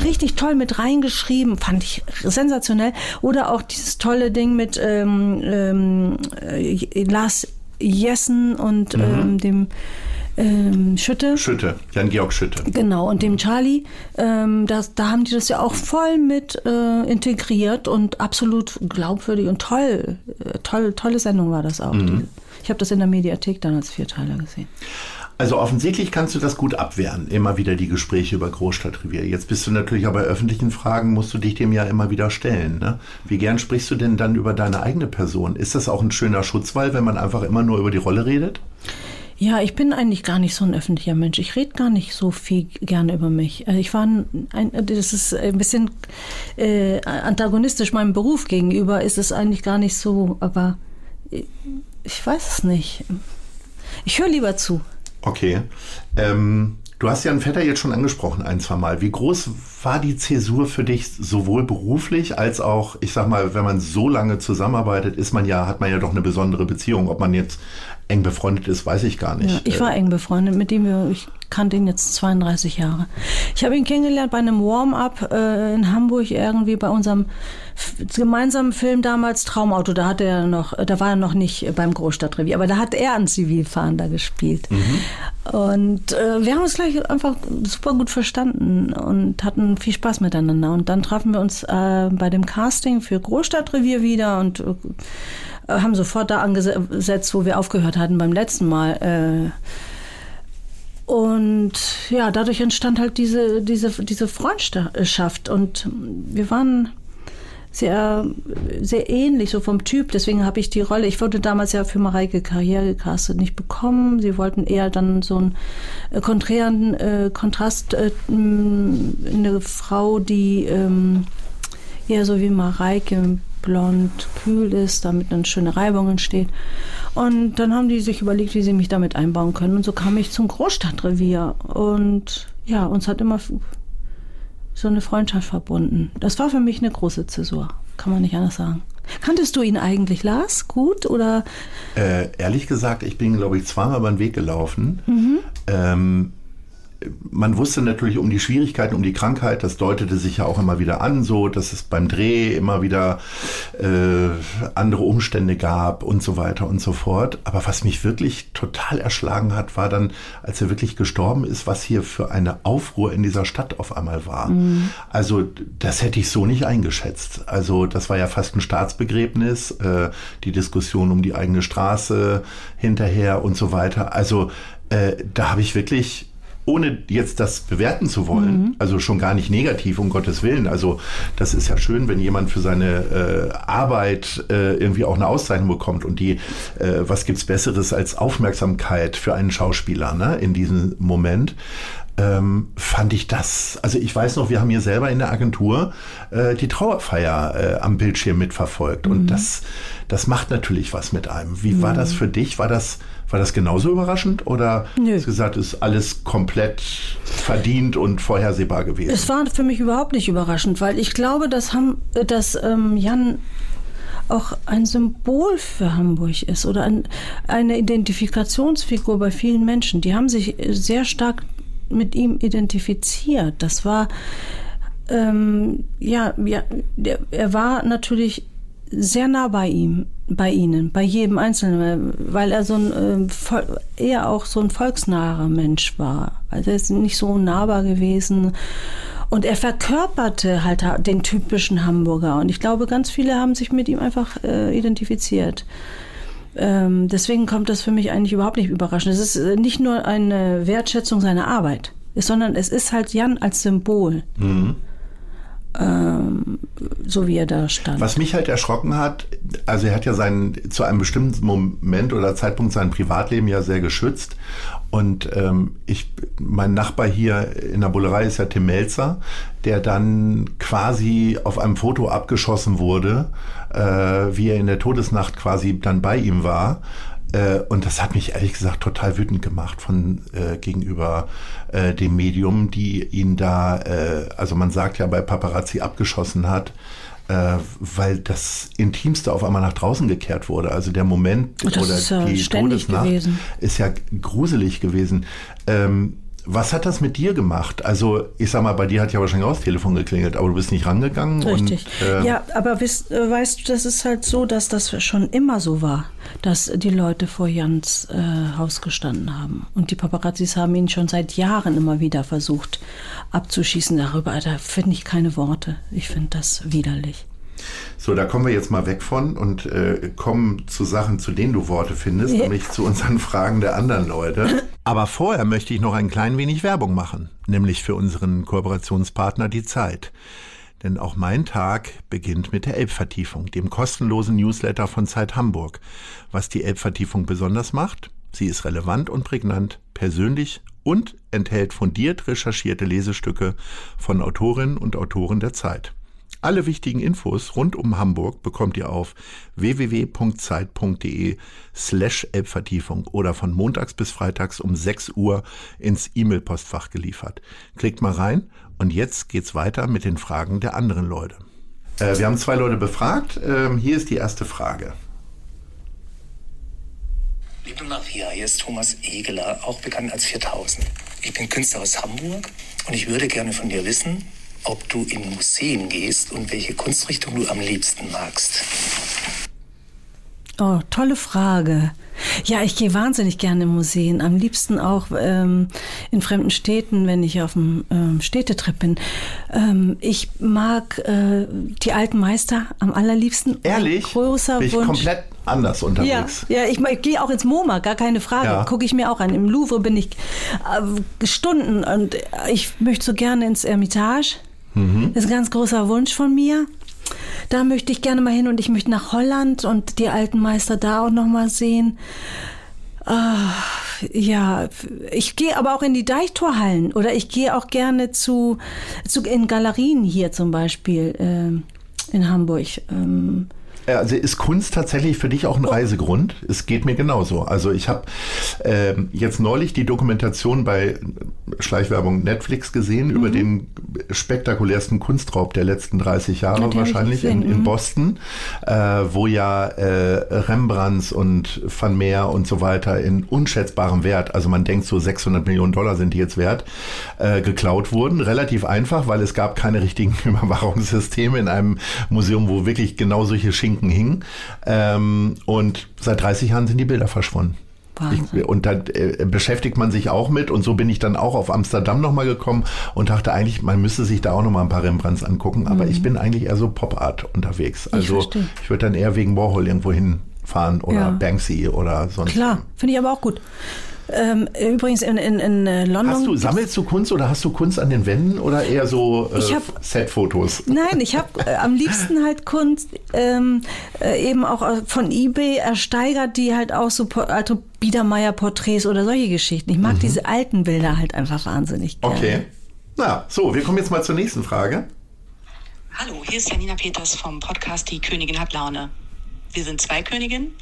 Richtig toll mit reingeschrieben. Fand ich sensationell. Oder auch dieses tolle Ding mit ähm, ähm, äh, Lars Jessen und mhm. ähm, dem ähm, Schütte. Schütte, Jan-Georg Schütte. Genau, und dem Charlie, ähm, das, da haben die das ja auch voll mit äh, integriert und absolut glaubwürdig und toll. Äh, toll tolle Sendung war das auch. Mhm. Die, ich habe das in der Mediathek dann als Vierteiler gesehen. Also offensichtlich kannst du das gut abwehren, immer wieder die Gespräche über Großstadtrevier. Jetzt bist du natürlich aber bei öffentlichen Fragen, musst du dich dem ja immer wieder stellen. Ne? Wie gern sprichst du denn dann über deine eigene Person? Ist das auch ein schöner Schutzwall, wenn man einfach immer nur über die Rolle redet? Ja, ich bin eigentlich gar nicht so ein öffentlicher Mensch. Ich rede gar nicht so viel gerne über mich. Also ich war ein, ein das ist ein bisschen äh, antagonistisch meinem Beruf gegenüber, ist es eigentlich gar nicht so, aber ich weiß es nicht. Ich höre lieber zu. Okay. Ähm, du hast ja einen Vetter jetzt schon angesprochen, ein, zwei Mal. Wie groß war die Zäsur für dich sowohl beruflich als auch, ich sag mal, wenn man so lange zusammenarbeitet, ist man ja, hat man ja doch eine besondere Beziehung. Ob man jetzt eng befreundet ist, weiß ich gar nicht. Ja, ich war eng befreundet mit dem. Ich kannte ihn jetzt 32 Jahre. Ich habe ihn kennengelernt bei einem Warm-up äh, in Hamburg irgendwie bei unserem gemeinsamen Film damals Traumauto. Da hat er noch, da war er noch nicht beim Großstadtrevier, aber da hat er einen Zivilfahnder gespielt. Mhm. Und äh, wir haben uns gleich einfach super gut verstanden und hatten viel Spaß miteinander. Und dann trafen wir uns äh, bei dem Casting für Großstadtrevier wieder und äh, haben sofort da angesetzt, wo wir aufgehört hatten beim letzten Mal. Äh, Und ja, dadurch entstand halt diese, diese, diese Freundschaft. Und wir waren sehr, sehr ähnlich, so vom Typ. Deswegen habe ich die Rolle, ich wurde damals ja für Mareike Karriere gecastet, nicht bekommen. Sie wollten eher dann so einen äh, konträren äh, Kontrast, äh, eine Frau, die ähm, eher so wie Mareike blond, kühl ist, damit eine schöne Reibung entsteht. Und dann haben die sich überlegt, wie sie mich damit einbauen können. Und so kam ich zum Großstadtrevier. Und ja, uns hat immer so eine Freundschaft verbunden. Das war für mich eine große Zäsur, kann man nicht anders sagen. Kanntest du ihn eigentlich, Lars, gut oder? Äh, ehrlich gesagt, ich bin, glaube ich, zweimal über den Weg gelaufen. Mhm. Ähm, man wusste natürlich um die Schwierigkeiten, um die Krankheit, das deutete sich ja auch immer wieder an, so dass es beim Dreh immer wieder äh, andere Umstände gab und so weiter und so fort. Aber was mich wirklich total erschlagen hat, war dann, als er wirklich gestorben ist, was hier für eine Aufruhr in dieser Stadt auf einmal war. Mhm. Also das hätte ich so nicht eingeschätzt. Also das war ja fast ein Staatsbegräbnis, äh, die Diskussion um die eigene Straße hinterher und so weiter. Also äh, da habe ich wirklich ohne jetzt das bewerten zu wollen, mhm. also schon gar nicht negativ, um Gottes Willen. Also das ist ja schön, wenn jemand für seine äh, Arbeit äh, irgendwie auch eine Auszeichnung bekommt und die, äh, was gibt's Besseres als Aufmerksamkeit für einen Schauspieler ne, in diesem Moment ähm, fand ich das, also ich weiß noch, wir haben hier selber in der Agentur äh, die Trauerfeier äh, am Bildschirm mitverfolgt mhm. und das, das macht natürlich was mit einem. Wie mhm. war das für dich? War das, war das genauso überraschend oder Nö. hast du gesagt, ist alles komplett verdient und vorhersehbar gewesen? Es war für mich überhaupt nicht überraschend, weil ich glaube, dass, Ham, dass ähm, Jan auch ein Symbol für Hamburg ist oder ein, eine Identifikationsfigur bei vielen Menschen. Die haben sich sehr stark mit ihm identifiziert. Das war, ähm, ja, ja der, er war natürlich sehr nah bei ihm, bei ihnen, bei jedem Einzelnen, weil er so ein äh, eher auch so ein volksnaher Mensch war. Also er ist nicht so nahbar gewesen. Und er verkörperte halt den typischen Hamburger. Und ich glaube, ganz viele haben sich mit ihm einfach äh, identifiziert. Ähm, deswegen kommt das für mich eigentlich überhaupt nicht überraschend. Es ist äh, nicht nur eine Wertschätzung seiner Arbeit, sondern es ist halt Jan als Symbol. Mhm ähm, so wie er da stand. Was mich halt erschrocken hat, also er hat ja sein, zu einem bestimmten Moment oder Zeitpunkt sein Privatleben ja sehr geschützt. Und ähm, ich, mein Nachbar hier in der Bullerei ist ja Tim Melzer, der dann quasi auf einem Foto abgeschossen wurde, äh, wie er in der Todesnacht quasi dann bei ihm war. Äh, und das hat mich ehrlich gesagt total wütend gemacht von äh, gegenüber äh, dem Medium, die ihn da, äh, also man sagt ja bei Paparazzi abgeschossen hat, weil das Intimste auf einmal nach draußen gekehrt wurde. Also der Moment oder ja die Todesnacht gewesen. ist ja gruselig gewesen. Ähm, was hat das mit dir gemacht? Also, ich sag mal, bei dir hat ja wahrscheinlich auch das Telefon geklingelt, aber du bist nicht rangegangen. Richtig. Und, äh ja, aber weißt, äh, weißt du, das ist halt so, dass das schon immer so war, dass die Leute vor Jans äh, Haus gestanden haben. Und die Paparazzis haben ihn schon seit Jahren immer wieder versucht abzuschießen. Darüber, da finde ich keine Worte. Ich finde das widerlich. So, da kommen wir jetzt mal weg von und äh, kommen zu Sachen, zu denen du Worte findest, nämlich zu unseren Fragen der anderen Leute. Aber vorher möchte ich noch ein klein wenig Werbung machen, nämlich für unseren Kooperationspartner Die Zeit. Denn auch mein Tag beginnt mit der Elbvertiefung, dem kostenlosen Newsletter von Zeit Hamburg. Was die Elbvertiefung besonders macht? Sie ist relevant und prägnant, persönlich und enthält fundiert recherchierte Lesestücke von Autorinnen und Autoren der Zeit. Alle wichtigen Infos rund um Hamburg bekommt ihr auf www.zeit.de slash Elbvertiefung oder von montags bis freitags um 6 Uhr ins E-Mail-Postfach geliefert. Klickt mal rein und jetzt geht's weiter mit den Fragen der anderen Leute. Äh, wir haben zwei Leute befragt. Ähm, hier ist die erste Frage. Liebe Maria, hier ist Thomas Egeler, auch bekannt als 4000. Ich bin Künstler aus Hamburg und ich würde gerne von dir wissen, ob du in Museen gehst und welche Kunstrichtung du am liebsten magst. Oh, tolle Frage. Ja, ich gehe wahnsinnig gerne in Museen. Am liebsten auch ähm, in fremden Städten, wenn ich auf einem ähm, Städtetrip bin. Ähm, ich mag äh, die alten Meister am allerliebsten. Ehrlich? Ein großer Bin ich Wunsch. komplett anders unterwegs. Ja, ja ich, ich gehe auch ins MoMA, gar keine Frage. Ja. Gucke ich mir auch an. Im Louvre bin ich äh, Stunden und ich möchte so gerne ins Ermitage. Mhm. Das ist ein ganz großer Wunsch von mir. Da möchte ich gerne mal hin und ich möchte nach Holland und die alten Meister da auch noch mal sehen. Ah, ja, ich gehe aber auch in die Deichtorhallen oder ich gehe auch gerne zu, zu in Galerien hier zum Beispiel ähm, in Hamburg. Ähm, Also ist Kunst tatsächlich für dich auch ein Reisegrund? Es geht mir genauso. Also ich habe ähm, jetzt neulich die Dokumentation bei Schleichwerbung Netflix gesehen über Mhm. den spektakulärsten Kunstraub der letzten 30 Jahre Ja, wahrscheinlich in, in mhm. Boston, äh, wo ja äh, Rembrandts und Van Meer und so weiter in unschätzbarem Wert, also man denkt so 600 Millionen Dollar sind die jetzt wert, äh, geklaut wurden. Relativ einfach, weil es gab keine richtigen Überwachungssysteme in einem Museum, wo wirklich genau solche Schinken hingen. Ähm, und seit 30 Jahren sind die Bilder verschwunden. Ich, und da äh, beschäftigt man sich auch mit und so bin ich dann auch auf Amsterdam nochmal gekommen und dachte eigentlich, man müsste sich da auch nochmal ein paar Rembrandts angucken, aber ich bin eigentlich eher so Pop-Art unterwegs. Also ich, verstehe. würde dann eher wegen Warhol irgendwo hinfahren oder Ja. Banksy oder sonst. Klar, finde ich aber auch gut. Ähm, übrigens in, in, in äh, London. Hast du, sammelst du Kunst oder hast du Kunst an den Wänden oder eher so äh, Set-Fotos? Nein, ich habe äh, am liebsten halt Kunst ähm, äh, eben auch äh, von eBay ersteigert, die halt auch so alte Biedermeier-Porträts oder solche Geschichten. Ich mag diese alten Bilder halt einfach wahnsinnig gerne. Okay. Na, so, wir kommen jetzt mal zur nächsten Frage. Hallo, hier ist Janina Peters vom Podcast Die Königin hat Laune. Wir sind zwei Königinnen,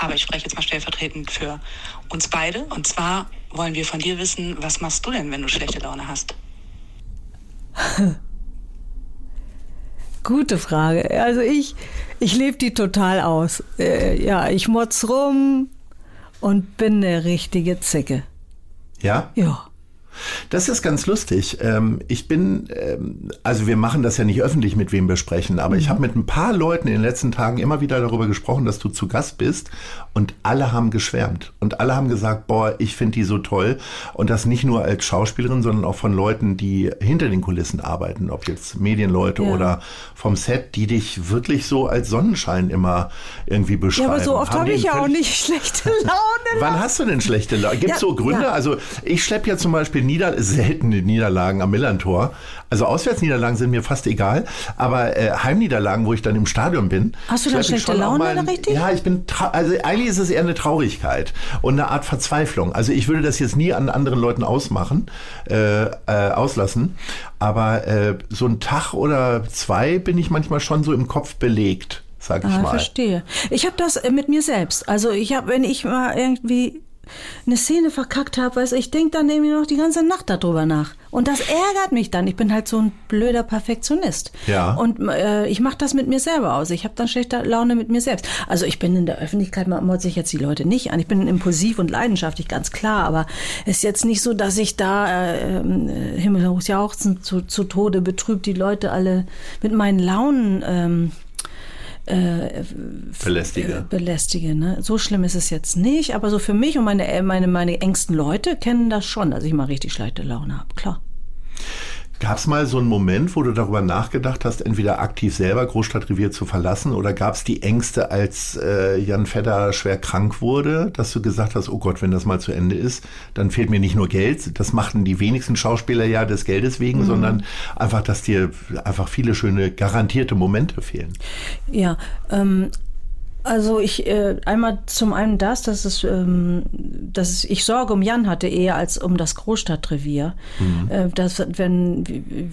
aber ich spreche jetzt mal stellvertretend für uns beide. Und zwar wollen wir von dir wissen, was machst du denn, wenn du schlechte Laune hast? Gute Frage. Also ich, ich lebe die total aus. Äh, ja, ich motz rum und bin eine richtige Zicke. Ja? Ja. Das ist ganz lustig. Ähm, ich bin, ähm, also wir machen das ja nicht öffentlich, mit wem wir sprechen, aber ich habe mit ein paar Leuten in den letzten Tagen immer wieder darüber gesprochen, dass du zu Gast bist und alle haben geschwärmt und alle haben gesagt, boah, ich finde die so toll und das nicht nur als Schauspielerin, sondern auch von Leuten, die hinter den Kulissen arbeiten, ob jetzt Medienleute Ja. oder vom Set, die dich wirklich so als Sonnenschein immer irgendwie beschreiben. Ja, aber so oft habe die ich ja auch nicht schlechte Laune. Wann hast du denn schlechte Laune? Gibt es Ja, so Gründe? ja. Also ich schleppe ja zum Beispiel Nieder seltene Niederlagen am Millantor. Also Auswärtsniederlagen sind mir fast egal, aber äh, Heimniederlagen, wo ich dann im Stadion bin. Hast du dann schlechte Laune mal- richtig? Ja, ich bin, also eigentlich ist es eher eine Traurigkeit und eine Art Verzweiflung. Also ich würde das jetzt nie an anderen Leuten ausmachen, äh, äh, auslassen, aber äh, so ein Tag oder zwei bin ich manchmal schon so im Kopf belegt, sag ich Ah, mal. verstehe. Ich habe das äh, mit mir selbst. Also ich habe, wenn ich mal irgendwie eine Szene verkackt habe, weiß ich denke dann irgendwie noch die ganze Nacht darüber nach. Und das ärgert mich dann. Ich bin halt so ein blöder Perfektionist. Ja. Und äh, ich mache das mit mir selber aus. Ich habe dann schlechte Laune mit mir selbst. Also ich bin in der Öffentlichkeit, man motze ich jetzt die Leute nicht an. Ich bin impulsiv und leidenschaftlich, ganz klar. Aber es ist jetzt nicht so, dass ich da äh, äh, himmelhoch jauchzend zu, zu Tode betrübt die Leute alle mit meinen Launen ähm, äh, Belästige. belästige. Ne? So schlimm ist es jetzt nicht, aber so für mich und meine, äh, meine, meine engsten Leute kennen das schon, dass ich mal richtig schlechte Laune habe. Klar. Gab es mal so einen Moment, wo du darüber nachgedacht hast, entweder aktiv selber Großstadtrevier zu verlassen oder gab es die Ängste, als äh, Jan Fedder schwer krank wurde, dass du gesagt hast, oh Gott, wenn das mal zu Ende ist, dann fehlt mir nicht nur Geld, das machten die wenigsten Schauspieler ja des Geldes wegen, sondern einfach, dass dir einfach viele schöne garantierte Momente fehlen. Ja, ähm, also ich äh, einmal zum einen das, dass es, ähm, dass es, ich Sorge um Jan hatte eher als um das Großstadtrevier. Äh, dass wenn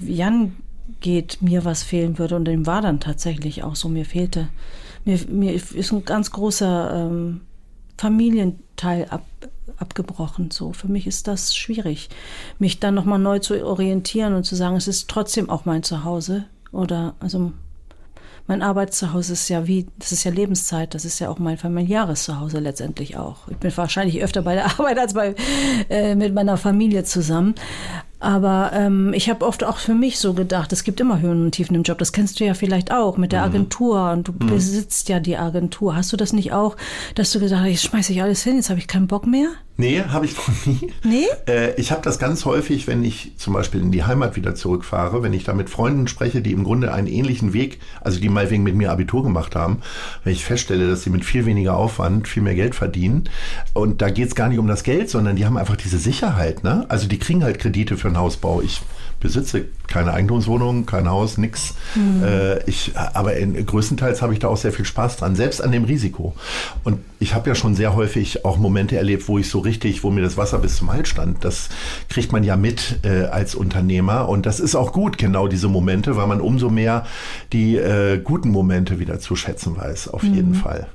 Jan geht, mir was fehlen würde und dem war dann tatsächlich auch so. Mir fehlte, mir, mir ist ein ganz großer ähm, Familienteil ab, abgebrochen. So für mich ist das schwierig, mich dann noch mal neu zu orientieren und zu sagen, es ist trotzdem auch mein Zuhause oder also mein Arbeitszuhause ist ja wie, das ist ja Lebenszeit, das ist ja auch mein familiäres Zuhause letztendlich auch. Ich bin wahrscheinlich öfter bei der Arbeit als bei, äh, mit meiner Familie zusammen. Aber ähm, ich habe oft auch für mich so gedacht, es gibt immer Höhen und Tiefen im Job. Das kennst du ja vielleicht auch mit der mhm. Agentur und du mhm. besitzt ja die Agentur. Hast du das nicht auch, dass du gesagt hast, jetzt schmeiße ich alles hin, jetzt habe ich keinen Bock mehr? Nee, habe ich noch nie. Nee? Äh, ich habe das ganz häufig, wenn ich zum Beispiel in die Heimat wieder zurückfahre, wenn ich da mit Freunden spreche, die im Grunde einen ähnlichen Weg, also die mal wegen mit mir Abitur gemacht haben, wenn ich feststelle, dass sie mit viel weniger Aufwand viel mehr Geld verdienen. Und da geht es gar nicht um das Geld, sondern die haben einfach diese Sicherheit. Ne? Also die kriegen halt Kredite für einen Hausbau. Ich besitze keine Eigentumswohnung, kein Haus, nix. Mhm. Äh, ich, aber in, größtenteils habe ich da auch sehr viel Spaß dran, selbst an dem Risiko. Und ich habe ja schon sehr häufig auch Momente erlebt, wo ich so richtig, wo mir das Wasser bis zum Hals stand. Das kriegt man ja mit äh, als Unternehmer. Und das ist auch gut, genau diese Momente, weil man umso mehr die äh, guten Momente wieder zu schätzen weiß, auf mhm. jeden Fall.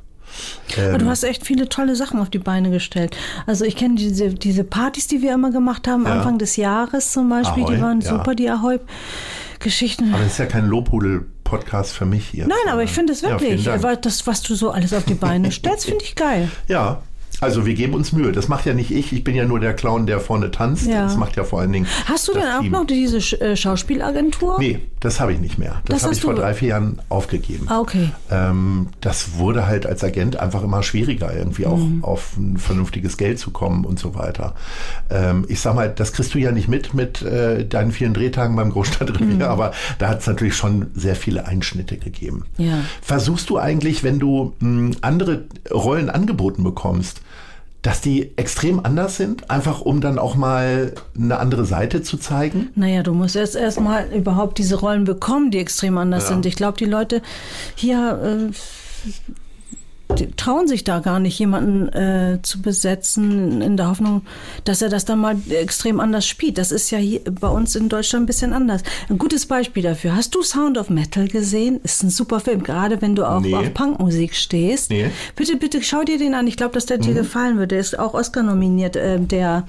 Ähm, du hast echt viele tolle Sachen auf die Beine gestellt. Also ich kenne diese, diese Partys, die wir immer gemacht haben, ja. Anfang des Jahres zum Beispiel, Ahoi, die waren ja. super, die Ahoi-Geschichten. Aber es ist ja kein Lobhudel. Podcast für mich hier. Nein, aber ich finde es wirklich. Ja, das, was du so alles auf die Beine stellst, finde ich geil. Ja, also wir geben uns Mühe. Das macht ja nicht ich. Ich bin ja nur der Clown, der vorne tanzt. Ja. Das macht ja vor allen Dingen. Hast du denn auch Team. noch diese äh, Schauspielagentur? Nee, das habe ich nicht mehr. Das, das habe ich vor drei, vier Jahren aufgegeben. Ah, okay. Ähm, das wurde halt als Agent einfach immer schwieriger, irgendwie auch mhm. auf ein vernünftiges Geld zu kommen und so weiter. Ähm, ich sag mal, das kriegst du ja nicht mit mit äh, deinen vielen Drehtagen beim Großstadtrevier, mhm. aber da hat es natürlich schon sehr viele Einschnitte gegeben. Ja. Versuchst du eigentlich, wenn du mh, andere Rollen angeboten bekommst, dass die extrem anders sind, einfach um dann auch mal eine andere Seite zu zeigen? Naja, du musst erst erstmal überhaupt diese Rollen bekommen, die extrem anders ja. sind. Ich glaube, die Leute hier äh, trauen sich da gar nicht, jemanden äh, zu besetzen, in der Hoffnung, dass er das dann mal extrem anders spielt. Das ist ja hier bei uns in Deutschland ein bisschen anders. Ein gutes Beispiel dafür. Hast du Sound of Metal gesehen? Ist ein super Film, gerade wenn du auch nee. auf Punkmusik stehst. Nee. Bitte, bitte schau dir den an. Ich glaube, dass der mhm. dir gefallen wird. Der ist auch Oscar nominiert. Äh, der,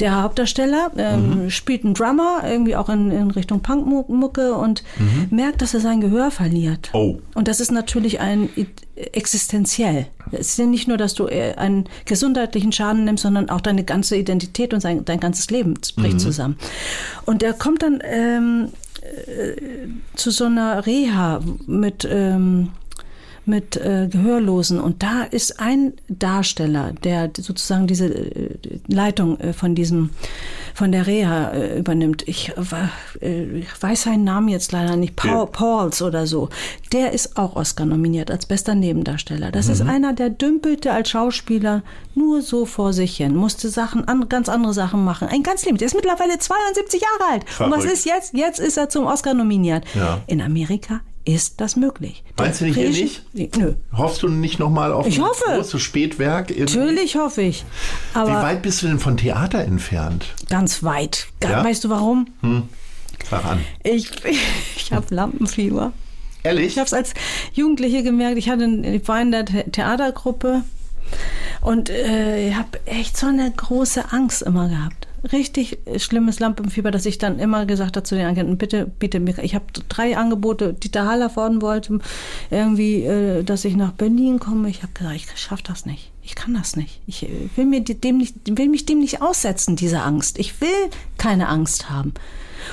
der Hauptdarsteller ähm, mhm. spielt einen Drummer, irgendwie auch in, in Richtung Punkmucke und mhm. merkt, dass er sein Gehör verliert. Oh. Und das ist natürlich ein existenziell. Es ist ja nicht nur, dass du äh, einen gesundheitlichen Schaden nimmst, sondern auch deine ganze Identität und sein, dein ganzes Leben bricht mhm. zusammen. Und er kommt dann ähm, äh, zu so einer Reha mit ähm, mit äh, Gehörlosen. Und da ist ein Darsteller, der sozusagen diese äh, Leitung äh, von diesem, von der Reha äh, übernimmt. Ich, äh, ich weiß seinen Namen jetzt leider nicht, Paul. Pauls oder so. Der ist auch Oscar nominiert als bester Nebendarsteller. Das mhm. ist einer, der dümpelte als Schauspieler nur so vor sich hin, musste Sachen, an, ganz andere Sachen machen. Ein ganz Leben. Der ist mittlerweile 72 Jahre alt. Verrückt. Und was ist jetzt? Jetzt ist er zum Oscar nominiert. Ja. In Amerika ist das möglich. Meinst du nicht hier nicht? Nö. Hoffst du nicht nochmal auf ich ein hoffe. großes Spätwerk? Natürlich hoffe ich. Aber Wie weit bist du denn von Theater entfernt? Ganz weit. Ja? Weißt du warum? Hm. Sag an. Ich, ich habe Lampenfieber. Ehrlich? Ich habe es als Jugendliche gemerkt. Ich, hatte, ich war in der Theatergruppe und äh, ich habe echt so eine große Angst immer gehabt richtig schlimmes Lampenfieber, dass ich dann immer gesagt habe zu den Agenten, bitte, bitte mir, ich habe drei Angebote, Dieter Haller fordern wollte, irgendwie, äh, dass ich nach Berlin komme. Ich habe gesagt, ich schaffe das nicht. Ich kann das nicht. Ich äh, will, mir dem nicht, will mich dem nicht aussetzen, dieser Angst. Ich will keine Angst haben.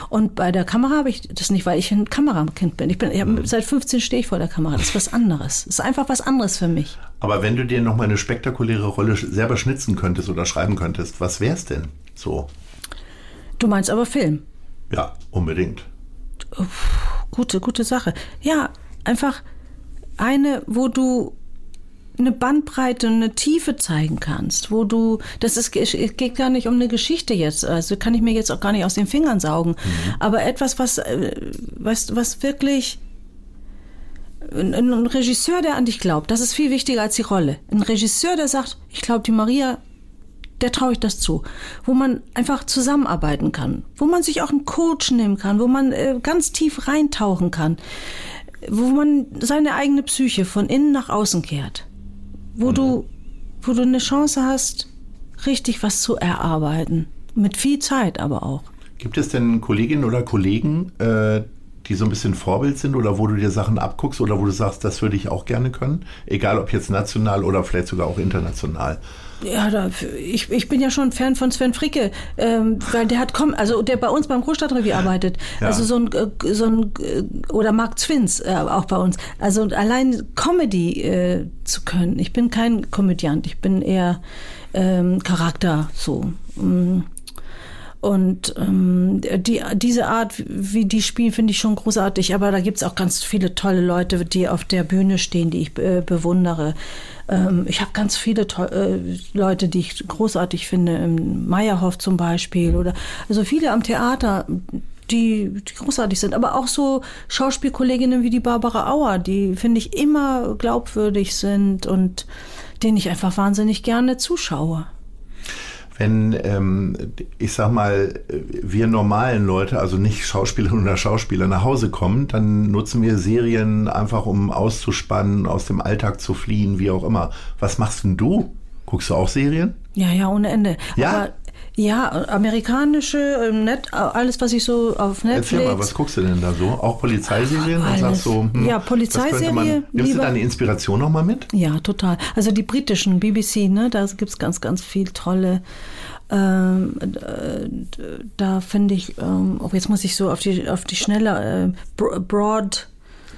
Und bei der Kamera habe ich das nicht, weil ich ein Kamerakind bin. Ich bin, ich hab, mhm. seit 15 stehe ich vor der Kamera. Das ist was anderes. Das ist einfach was anderes für mich. Aber wenn du dir noch mal eine spektakuläre Rolle selber schnitzen könntest oder schreiben könntest, was wäre es denn? So. Du meinst aber Film? Ja, unbedingt. Gute, gute Sache. Ja, einfach eine, wo du eine Bandbreite, eine Tiefe zeigen kannst, wo du, das ist, geht gar nicht um eine Geschichte jetzt, also kann ich mir jetzt auch gar nicht aus den Fingern saugen, mhm. aber etwas, was, äh, was, was wirklich ein, ein Regisseur, der an dich glaubt, das ist viel wichtiger als die Rolle. Ein Regisseur, der sagt, ich glaube, die Maria der traue ich das zu, wo man einfach zusammenarbeiten kann, wo man sich auch einen Coach nehmen kann, wo man äh, ganz tief reintauchen kann, wo man seine eigene Psyche von innen nach außen kehrt, wo mhm. du, wo du eine Chance hast, richtig was zu erarbeiten, mit viel Zeit aber auch. Gibt es denn Kolleginnen oder Kollegen, äh, die so ein bisschen Vorbild sind oder wo du dir Sachen abguckst oder wo du sagst, das würde ich auch gerne können? Egal ob jetzt national oder vielleicht sogar auch international. Ja, da, ich, ich bin ja schon Fan von Sven Fricke, ähm, weil der hat komm, also der bei uns beim Großstadtrevier arbeitet. Ja. Also so ein, äh, so ein äh, oder Mark Zwins äh, auch bei uns. Also allein Comedy äh, zu können. Ich bin kein Komödiant, ich bin eher ähm, Charakter so. Mm. Und ähm, die, diese Art, wie die spielen, finde ich schon großartig. Aber da gibt's auch ganz viele tolle Leute, die auf der Bühne stehen, die ich äh, bewundere. Ähm, ich habe ganz viele äh, Leute, die ich großartig finde, im Meyerhoff zum Beispiel. Oder also viele am Theater, die, die großartig sind. Aber auch so Schauspielkolleginnen wie die Barbara Auer, die finde ich immer glaubwürdig sind und denen ich einfach wahnsinnig gerne zuschaue wenn, ähm, ich sag mal, wir normalen Leute, also nicht Schauspielerinnen oder Schauspieler, nach Hause kommen, dann nutzen wir Serien einfach, um auszuspannen, aus dem Alltag zu fliehen, wie auch immer. Was machst denn du? Guckst du auch Serien? Ja, ja, ohne Ende. Ja? Aber ja, amerikanische, ähm, Net, alles, was ich so auf Netflix. Erzähl mal, was guckst du denn da so? Auch Polizeiserien? Ach, sagst so, hm, ja, Polizeiserie. Man, nimmst du deine Inspiration nochmal mit? Ja, total. Also die britischen, BBC, ne, da gibt es ganz, ganz viel tolle. Ähm, da finde ich, ähm, oh, jetzt muss ich so auf die, auf die Schnelle, äh, Broad.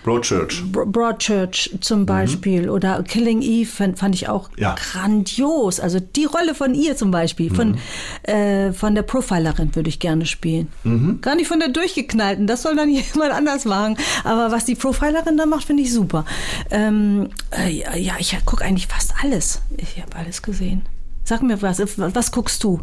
Broadchurch. Broadchurch zum mhm. Beispiel mhm. oder Killing Eve fand, fand ich auch ja. grandios. Also die Rolle von ihr zum Beispiel, von, mhm. äh, von der Profilerin würde ich gerne spielen. Mhm. Gar nicht von der Durchgeknallten, das soll dann jemand anders machen. Aber was die Profilerin da macht, finde ich super. Ähm, äh, ja, ich gucke eigentlich fast alles. Ich habe alles gesehen. Sag mir was, was guckst du?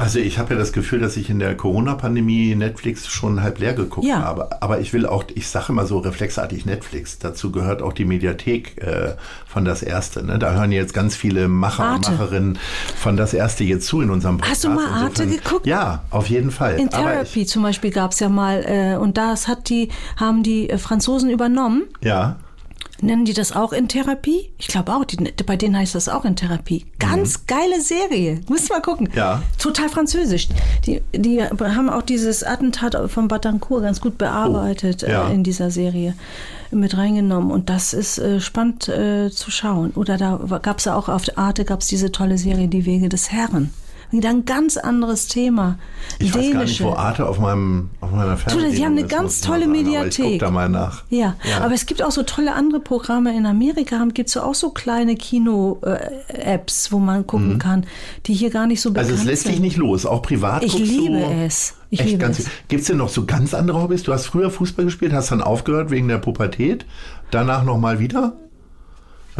Also ich habe ja das Gefühl, dass ich in der Corona-Pandemie Netflix schon halb leer geguckt ja. habe. Aber ich will auch, ich sage immer so reflexartig Netflix. Dazu gehört auch die Mediathek äh, von Das Erste. Ne? Da hören jetzt ganz viele Macher Arte. und Macherinnen von Das Erste jetzt zu in unserem Podcast. Hast du mal Arte Insofern, geguckt? Ja, auf jeden Fall. In Therapy zum Beispiel gab es ja mal äh, und das hat die, haben die äh, Franzosen übernommen. Ja. Nennen die das auch in Therapie? Ich glaube auch, die, bei denen heißt das auch in Therapie. Ganz mhm. geile Serie. Du mal gucken. Ja. Total französisch. Die, die haben auch dieses Attentat von Batancourt ganz gut bearbeitet oh, ja. äh, in dieser Serie mit reingenommen. Und das ist äh, spannend äh, zu schauen. Oder da gab es ja auch auf Arte gab es diese tolle Serie Die Wege des Herren wieder ein ganz anderes Thema. Ich Dänische. weiß gar nicht, wo Arte auf, meinem, auf meiner Fernseher Sie haben eine ganz tolle sagen, Mediathek. ich guck da mal nach. Ja. ja. aber es gibt auch so tolle andere Programme. In Amerika gibt es auch so kleine Kino-Apps, wo man gucken mhm. kann, die hier gar nicht so bekannt sind. Also es lässt sind. dich nicht los, auch privat Ich liebe du es. Ich Echt ganz. Gibt es denn noch so ganz andere Hobbys? Du hast früher Fußball gespielt, hast dann aufgehört wegen der Pubertät, danach nochmal wieder?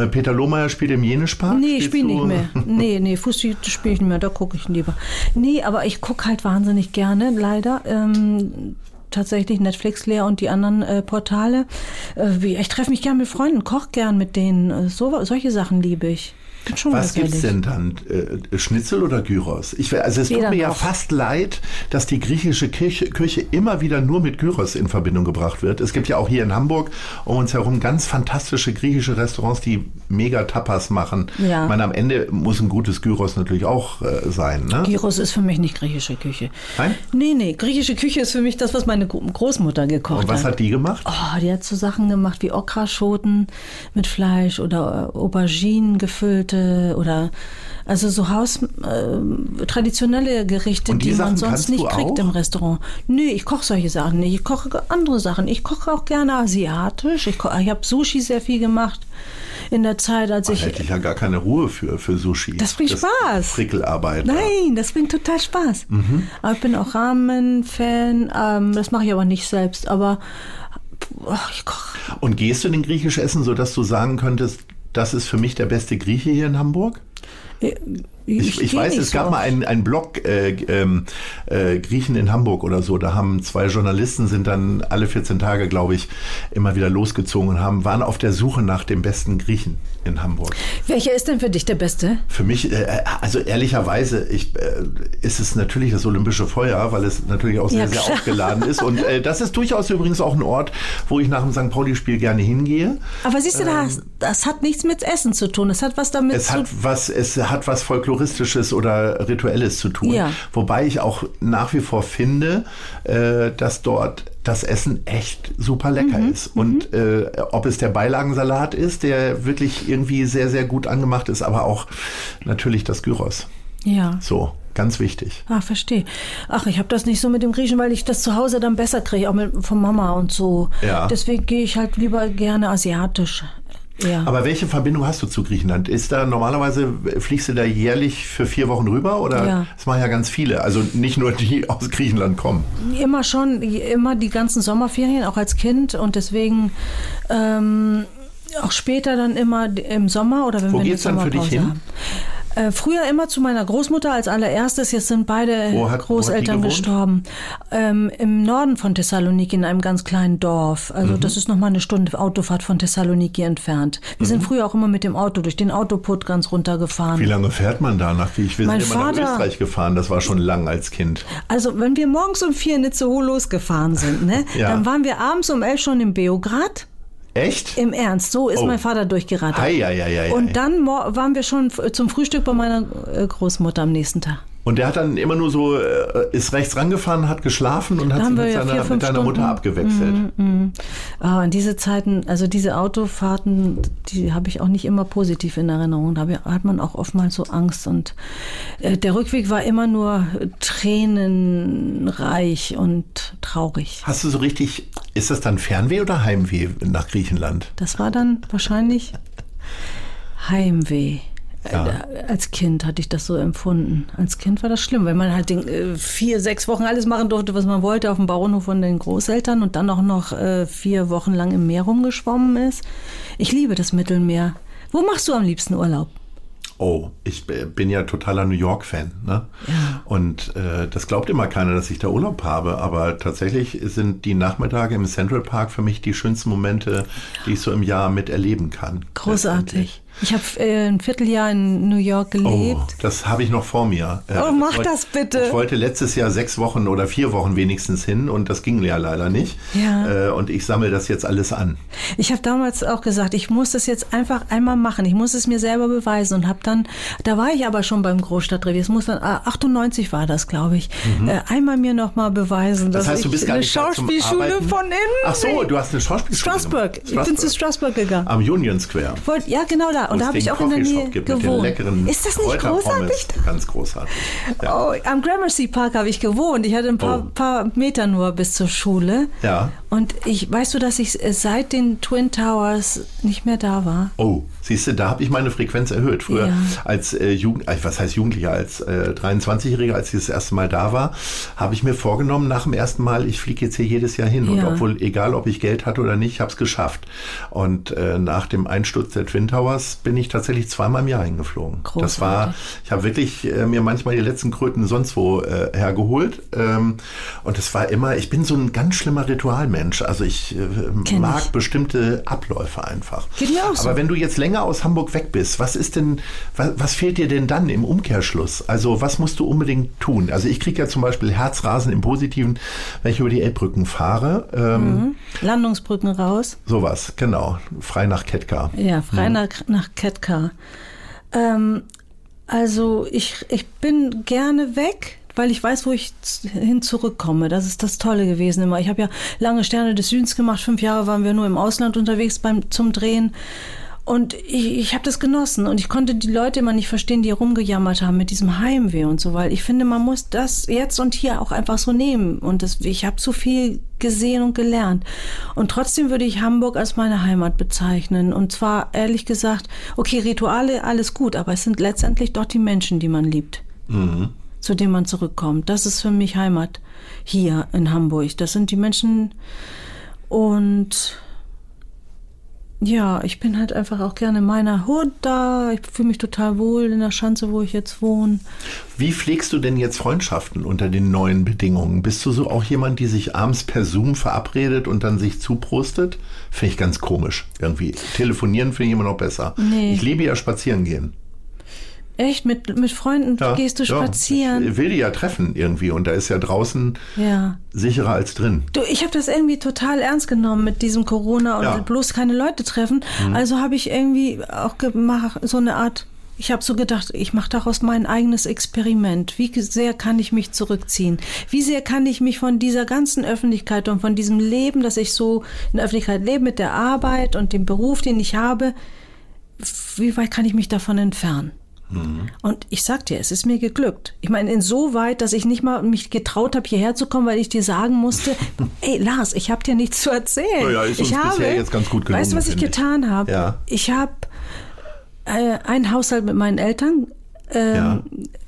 Peter Lohmeier spielt im Jenespark? Nee, ich spiele nicht mehr. Nee, nee, Fußball spiele ich nicht mehr, da gucke ich lieber. Nee, aber ich gucke halt wahnsinnig gerne, leider. Ähm, tatsächlich Netflix leer und die anderen äh, Portale. Äh, ich treffe mich gern mit Freunden, koche gern mit denen. Äh, so, solche Sachen liebe ich. Was gibt es denn dann? Äh, Schnitzel oder Gyros? Ich, also es tut mir ja fast leid, dass die griechische Kirche, Küche immer wieder nur mit Gyros in Verbindung gebracht wird. Es gibt ja auch hier in Hamburg um uns herum ganz fantastische griechische Restaurants, die mega Tapas machen. Ja. Ich meine, am Ende muss ein gutes Gyros natürlich auch äh, sein. Ne? Gyros ist für mich nicht griechische Küche. Nein? Nee, nee. Griechische Küche ist für mich das, was meine Großmutter gekocht hat. Und was hat. hat die gemacht? Oh, die hat so Sachen gemacht wie Okraschoten mit Fleisch oder Auberginen gefüllt oder also so Haus äh, traditionelle Gerichte, die, die man sonst nicht kriegt auch? im Restaurant. Nö, ich koche solche Sachen nicht. Ich koche andere Sachen. Ich koche auch gerne asiatisch. Ich, ich habe Sushi sehr viel gemacht in der Zeit, als da ich. hätte ich ja gar keine Ruhe für, für Sushi. Das bringt das Spaß. Frickelarbeit. Nein, das bringt total Spaß. Mhm. Aber ich bin auch Ramen-Fan. Ähm, das mache ich aber nicht selbst. Aber oh, ich koche. Und gehst du in den griechisch essen, sodass du sagen könntest, das ist für mich der beste Grieche hier in Hamburg? Äh, ich, ich weiß, es gab mal einen, einen Blog äh, ähm, äh, Griechen in Hamburg oder so. Da haben zwei Journalisten sind dann alle 14 Tage, glaube ich, immer wieder losgezogen und haben waren auf der Suche nach dem besten Griechen in Hamburg. Welcher ist denn für dich der beste? Für mich, äh, also ehrlicherweise, ich, äh, ist es natürlich das Olympische Feuer, weil es natürlich auch sehr, ja, sehr aufgeladen ist. Und äh, das ist durchaus übrigens auch ein Ort, wo ich nach dem St. Pauli-Spiel gerne hingehe. Aber siehst du, ähm, das, das hat nichts mit Essen zu tun. Es hat was damit es zu hat was es hat was Folkloristisches oder Rituelles zu tun. Ja. Wobei ich auch nach wie vor finde, äh, dass dort das Essen echt super lecker mhm. ist. Und mhm. äh, ob es der Beilagensalat ist, der wirklich irgendwie sehr, sehr gut angemacht ist, aber auch natürlich das Gyros. Ja. So. Ganz wichtig. Ah, verstehe. Ach, ich habe das nicht so mit dem Griechen, weil ich das zu Hause dann besser kriege, auch mit, von Mama und so. Ja. Deswegen gehe ich halt lieber gerne asiatisch. Ja. Aber welche Verbindung hast du zu Griechenland? Ist da normalerweise, fliegst du da jährlich für vier Wochen rüber oder? Ja. Das machen ja ganz viele, also nicht nur die aus Griechenland kommen. Immer schon, immer die ganzen Sommerferien, auch als Kind und deswegen ähm, auch später dann immer im Sommer oder wenn Wo wir geht's dann für dich hin? Haben. Äh, früher immer zu meiner Großmutter als allererstes. Jetzt sind beide hat, Großeltern gestorben. Ähm, Im Norden von Thessaloniki in einem ganz kleinen Dorf. Also mhm. das ist noch mal eine Stunde Autofahrt von Thessaloniki entfernt. Wir mhm. sind früher auch immer mit dem Auto durch den Autoput ganz runtergefahren. Wie lange fährt man da nach Griech? Wir mein immer Vater, nach Österreich gefahren. Das war schon lang als Kind. Also wenn wir morgens um vier in Itzehoe losgefahren sind, ne, ja. dann waren wir abends um elf schon in Beograd. Echt? Im Ernst, so ist oh. mein Vater durchgeraten. Ei, ei, ei, ei, Und dann waren wir schon zum Frühstück bei meiner äh, Großmutter am nächsten Tag. Und der hat dann immer nur so, äh, ist rechts rangefahren, hat geschlafen und hat sich mit, ja seiner, mit deiner Mutter abgewechselt. Mm, mm. Ah, und diese Zeiten, also diese Autofahrten, die habe ich auch nicht immer positiv in Erinnerung. Da hat man auch oftmals so Angst. Und äh, der Rückweg war immer nur tränenreich und traurig. Hast du so richtig, ist das dann Fernweh oder Heimweh nach Griechenland? Das war dann wahrscheinlich Heimweh. Ja. Als Kind hatte ich das so empfunden. Als Kind war das schlimm, weil man halt den, äh, vier, sechs Wochen alles machen durfte, was man wollte, auf dem Bauernhof von den Großeltern und dann auch noch äh, vier Wochen lang im Meer rumgeschwommen ist. Ich liebe das Mittelmeer. Wo machst du am liebsten Urlaub? Oh, ich bin ja totaler New York-Fan. Ne? Ja. Und äh, das glaubt immer keiner, dass ich da Urlaub habe. Aber tatsächlich sind die Nachmittage im Central Park für mich die schönsten Momente, die ich so im Jahr miterleben kann. Großartig. Ich habe äh, ein Vierteljahr in New York gelebt. Oh, das habe ich noch vor mir. Äh, oh, mach das bitte. Ich wollte letztes Jahr sechs Wochen oder vier Wochen wenigstens hin und das ging ja leider nicht. Ja. Äh, und ich sammle das jetzt alles an. Ich habe damals auch gesagt, ich muss das jetzt einfach einmal machen. Ich muss es mir selber beweisen und habe dann, da war ich aber schon beim Großstadtrevier. Es muss dann, 98 ah, war das, glaube ich, mhm. äh, einmal mir noch mal beweisen, das dass heißt, du bist ich gar eine Schauspielschule von innen. Ach so, du hast eine Schauspielschule. Straßburg. Straßburg. Ich bin zu Straßburg gegangen. Am Union Square. Wollt, ja, genau da. Und da habe ich auch in der Nähe gibt gewohnt. Ist das nicht großartig? Ganz großartig. Ja. Oh, am Gramercy Park habe ich gewohnt. Ich hatte ein paar, oh. paar, Meter nur bis zur Schule. Ja. Und ich, weißt du, dass ich seit den Twin Towers nicht mehr da war? Oh. Siehst du, da habe ich meine Frequenz erhöht. Früher ja. als äh, Jugend, äh, was heißt Jugendlicher, als äh, 23-Jähriger, als ich das erste Mal da war, habe ich mir vorgenommen, nach dem ersten Mal, ich fliege jetzt hier jedes Jahr hin. Ja. Und obwohl, egal ob ich Geld hatte oder nicht, habe es geschafft. Und äh, nach dem Einsturz der Twin Towers bin ich tatsächlich zweimal im Jahr hingeflogen. Großartig. Das war, ich habe wirklich äh, mir manchmal die letzten Kröten sonst wo äh, hergeholt. Ähm, und es war immer, ich bin so ein ganz schlimmer Ritualmensch. Also ich äh, mag ich. bestimmte Abläufe einfach. Geht mir auch so. Aber wenn du jetzt länger länger aus Hamburg weg bist, was ist denn, was, was fehlt dir denn dann im Umkehrschluss? Also was musst du unbedingt tun? Also ich kriege ja zum Beispiel Herzrasen im Positiven, wenn ich über die Elbbrücken fahre. Ähm, mhm. Landungsbrücken raus. Sowas, genau. Frei nach Ketka. Ja, frei mhm. nach, nach Ketka. Ähm, also ich, ich bin gerne weg weil ich weiß, wo ich hin zurückkomme. Das ist das Tolle gewesen immer. Ich habe ja lange Sterne des Südens gemacht. Fünf Jahre waren wir nur im Ausland unterwegs beim, zum Drehen. Und ich, ich habe das genossen und ich konnte die Leute immer nicht verstehen, die rumgejammert haben mit diesem Heimweh und so, weil ich finde, man muss das jetzt und hier auch einfach so nehmen. Und das, ich habe so viel gesehen und gelernt. Und trotzdem würde ich Hamburg als meine Heimat bezeichnen. Und zwar ehrlich gesagt, okay, Rituale, alles gut, aber es sind letztendlich doch die Menschen, die man liebt. Mhm. Zu denen man zurückkommt. Das ist für mich Heimat hier in Hamburg. Das sind die Menschen und ja, ich bin halt einfach auch gerne in meiner Hut da. Ich fühle mich total wohl in der Schanze, wo ich jetzt wohne. Wie pflegst du denn jetzt Freundschaften unter den neuen Bedingungen? Bist du so auch jemand, die sich abends per Zoom verabredet und dann sich zuprostet? Finde ich ganz komisch. Irgendwie telefonieren finde ich immer noch besser. Nee. Ich liebe ja spazieren gehen. Echt? Mit, mit Freunden ja, gehst du spazieren? Ja. Ich will die ja treffen irgendwie und da ist ja draußen ja. sicherer als drin. Du, ich habe das irgendwie total ernst genommen mit diesem Corona und bloß keine Leute treffen. Mhm. Also habe ich irgendwie auch gemacht, so eine Art Ich habe so gedacht, ich mache daraus mein eigenes Experiment. Wie sehr kann ich mich zurückziehen? Wie sehr kann ich mich von dieser ganzen Öffentlichkeit und von diesem Leben, das ich so in der Öffentlichkeit lebe, mit der Arbeit und dem Beruf, den ich habe, wie weit kann ich mich davon entfernen? Mhm. Und ich sag dir, es ist mir geglückt. Ich meine, insoweit, dass ich nicht mal mich getraut habe, hierher zu kommen, weil ich dir sagen musste, ey Lars, ich habe dir nichts zu erzählen. Ja, ist ich habe, jetzt ganz gut gelungen, weißt du, was ich getan habe? Ja. Ich habe äh, einen Haushalt mit meinen Eltern äh, ja.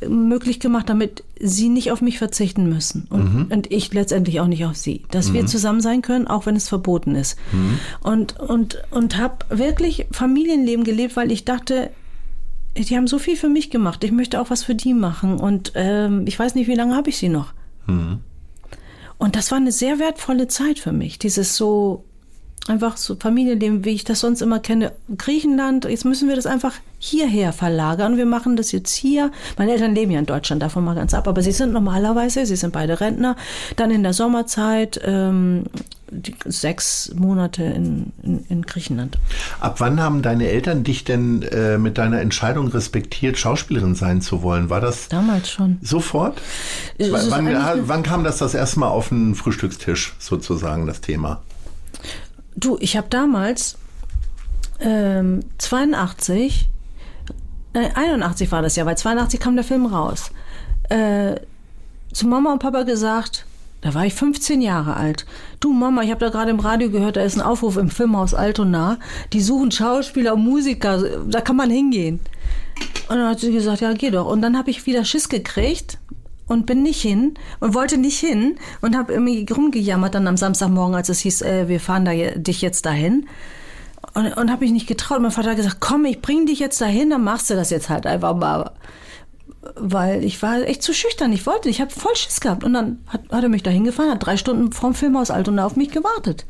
möglich gemacht, damit sie nicht auf mich verzichten müssen und, mhm. und ich letztendlich auch nicht auf sie. Dass mhm. wir zusammen sein können, auch wenn es verboten ist. Mhm. Und, und, und habe wirklich Familienleben gelebt, weil ich dachte, die haben so viel für mich gemacht. Ich möchte auch was für die machen. Und ähm, ich weiß nicht, wie lange habe ich sie noch. Mhm. Und das war eine sehr wertvolle Zeit für mich. Dieses so einfach so Familienleben, wie ich das sonst immer kenne. Griechenland, jetzt müssen wir das einfach hierher verlagern. Wir machen das jetzt hier. Meine Eltern leben ja in Deutschland, davon mal ganz ab. Aber sie sind normalerweise, sie sind beide Rentner, dann in der Sommerzeit ähm, sechs Monate in, in, in, Griechenland. Ab wann haben deine Eltern dich denn äh, mit deiner Entscheidung respektiert, Schauspielerin sein zu wollen? War das damals schon? Sofort? Wann, wann kam das das erste Mal auf den Frühstückstisch sozusagen, das Thema? Du, ich habe damals ähm, 82, äh, 81 war das ja, weil 82 kam der Film raus, äh, zu Mama und Papa gesagt, da war ich 15 Jahre alt. Du Mama, ich habe da gerade im Radio gehört, da ist ein Aufruf im Filmhaus Altona. Die suchen Schauspieler und Musiker, da kann man hingehen. Und dann hat sie gesagt, ja, geh doch. Und dann habe ich wieder Schiss gekriegt, und bin nicht hin und wollte nicht hin und habe irgendwie rumgejammert dann am Samstagmorgen, als es hieß, äh, wir fahren da dich jetzt dahin. Und, und habe mich nicht getraut. Mein Vater hat gesagt, komm, ich bring dich jetzt dahin, dann machst du das jetzt halt einfach mal. Weil ich war echt zu schüchtern. Ich wollte, ich habe voll Schiss gehabt. Und dann hat, hat er mich dahin gefahren, hat drei Stunden vorm Filmhaus Altona auf mich gewartet.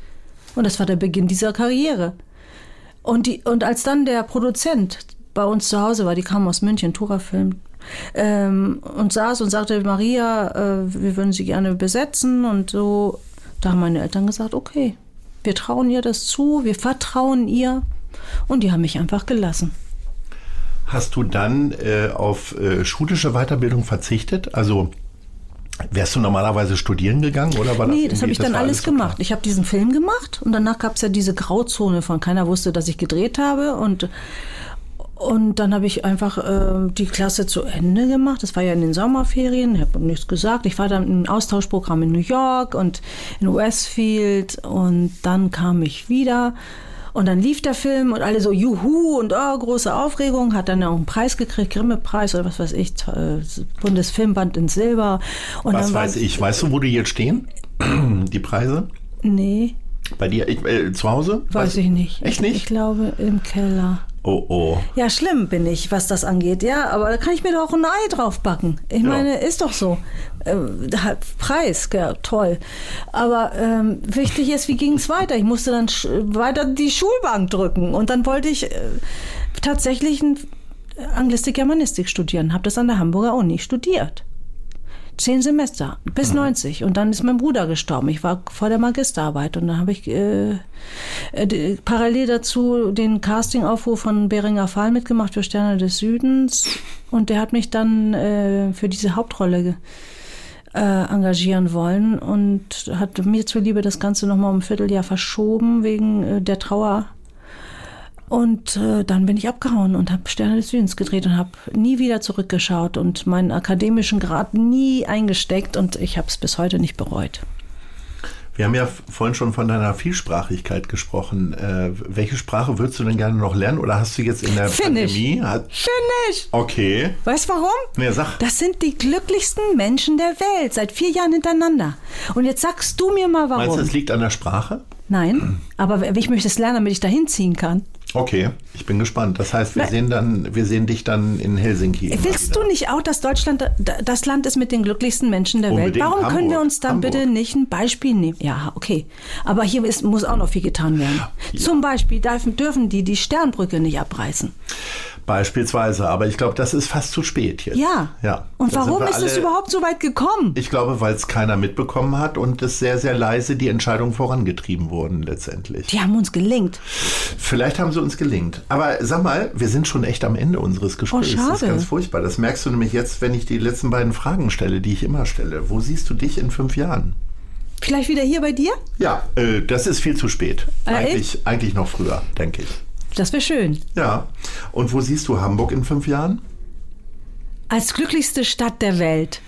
Und das war der Beginn dieser Karriere. Und, die, und als dann der Produzent bei uns zu Hause war, die kam aus München, Tura Film, ähm, und saß und sagte, Maria, äh, wir würden sie gerne besetzen und so. Da haben meine Eltern gesagt, okay, wir trauen ihr das zu, wir vertrauen ihr und die haben mich einfach gelassen. Hast du dann äh, auf äh, schulische Weiterbildung verzichtet? Also Wärst du normalerweise studieren gegangen oder war das Nee, das habe ich dann alles, alles gemacht. Ich habe diesen Film gemacht und danach gab es ja diese Grauzone von keiner wusste, dass ich gedreht habe und und dann habe ich einfach äh, die Klasse zu Ende gemacht. Das war ja in den Sommerferien, ich habe nichts gesagt. Ich war dann im Austauschprogramm in New York und in Westfield und dann kam ich wieder. Und dann lief der Film und alle so Juhu und oh, große Aufregung, hat dann auch einen Preis gekriegt, Grimme-Preis oder was weiß ich, äh, Bundesfilmband in Silber. Und was weiß ich, weißt du, wo die jetzt stehen? Die Preise? Nee. Bei dir ich, äh, zu Hause? Weiß, weiß ich nicht. Echt nicht? Ich glaube im Keller. Oh oh. Ja, schlimm bin ich, was das angeht. Ja, aber da kann ich mir doch auch ein Ei drauf backen. Ich ja. meine, ist doch so. Ähm, Preis, ja, toll. Aber ähm, wichtig ist, wie ging es weiter? Ich musste dann weiter die Schulbank drücken und dann wollte ich äh, tatsächlich Anglistik, Germanistik studieren. Habe das an der Hamburger Uni studiert. Zehn Semester, bis mhm. 90. Und dann ist mein Bruder gestorben. Ich war vor der Magisterarbeit und dann habe ich äh, äh, parallel dazu den Castingaufruf von Beringer Fall mitgemacht für Sterne des Südens. Und der hat mich dann äh, für diese Hauptrolle äh, engagieren wollen und hat mir zuliebe das Ganze nochmal um ein Vierteljahr verschoben wegen äh, der Trauer und äh, dann bin ich abgehauen und habe Sterne des Südens gedreht und habe nie wieder zurückgeschaut und meinen akademischen Grad nie eingesteckt und ich habe es bis heute nicht bereut. Wir haben ja vorhin schon von deiner Vielsprachigkeit gesprochen. Äh, welche Sprache würdest du denn gerne noch lernen oder hast du jetzt in der Finnisch. Pandemie? Hat Finnisch! Okay. Weißt du warum? Nee, sag. Das sind die glücklichsten Menschen der Welt, seit vier Jahren hintereinander. Und jetzt sagst du mir mal warum. Meinst du, es liegt an der Sprache? Nein, aber ich möchte es lernen, damit ich dahin ziehen kann. Okay, ich bin gespannt. Das heißt, wir sehen dann, wir sehen dich dann in Helsinki. Willst du nicht auch, dass Deutschland das Land ist mit den glücklichsten Menschen der Unbedingt. Welt? Warum Hamburg. können wir uns dann Hamburg. bitte nicht ein Beispiel nehmen? Ja, okay. Aber hier ist, muss auch noch viel getan werden. Ja. Zum Beispiel dürfen, dürfen die die Sternbrücke nicht abreißen. Beispielsweise, aber ich glaube, das ist fast zu spät jetzt. Ja. ja. Und warum ist es überhaupt so weit gekommen? Ich glaube, weil es keiner mitbekommen hat und es sehr, sehr leise die Entscheidungen vorangetrieben wurden letztendlich. Die haben uns gelingt. Vielleicht haben sie uns gelingt. Aber sag mal, wir sind schon echt am Ende unseres Gesprächs. Oh, schade. Das ist ganz furchtbar. Das merkst du nämlich jetzt, wenn ich die letzten beiden Fragen stelle, die ich immer stelle. Wo siehst du dich in fünf Jahren? Vielleicht wieder hier bei dir? Ja, äh, das ist viel zu spät. Äh, eigentlich, eigentlich noch früher, denke ich. Das wäre schön. Ja. Und wo siehst du Hamburg in fünf Jahren? Als glücklichste Stadt der Welt.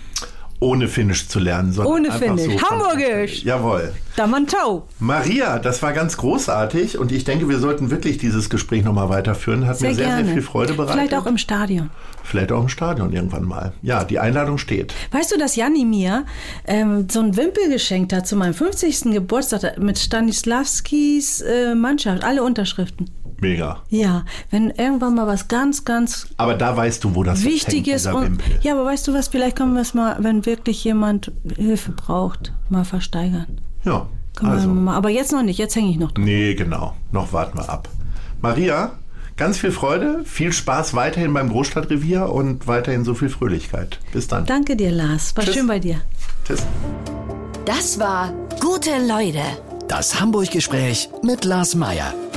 Ohne Finnisch zu lernen, sondern Ohne Finnisch. So Hamburgisch. Jawohl. Damantau. Maria, das war ganz großartig und ich denke, wir sollten wirklich dieses Gespräch nochmal weiterführen. Hat sehr mir sehr, gerne. sehr viel Freude bereitet. Vielleicht auch im Stadion. Vielleicht auch im Stadion irgendwann mal. Ja, die Einladung steht. Weißt du, dass Janni mir ähm, so ein Wimpel geschenkt hat zu meinem 50. Geburtstag mit Stanislavskis äh, Mannschaft, alle Unterschriften? Mega. Ja, wenn irgendwann mal was ganz, ganz. Aber da weißt du, wo das wichtig ist. Ja, aber weißt du was? Vielleicht können wir es mal, wenn wirklich jemand Hilfe braucht, mal versteigern. Ja. Also. Mal, aber jetzt noch nicht. Jetzt hänge ich noch. Dran. Nee, genau. Noch warten wir ab. Maria, ganz viel Freude, viel Spaß weiterhin beim Großstadtrevier und weiterhin so viel Fröhlichkeit. Bis dann. Danke dir, Lars. War Tschüss. schön bei dir. Tschüss. Das war Gute Leute. Das Hamburg-Gespräch mit Lars Meier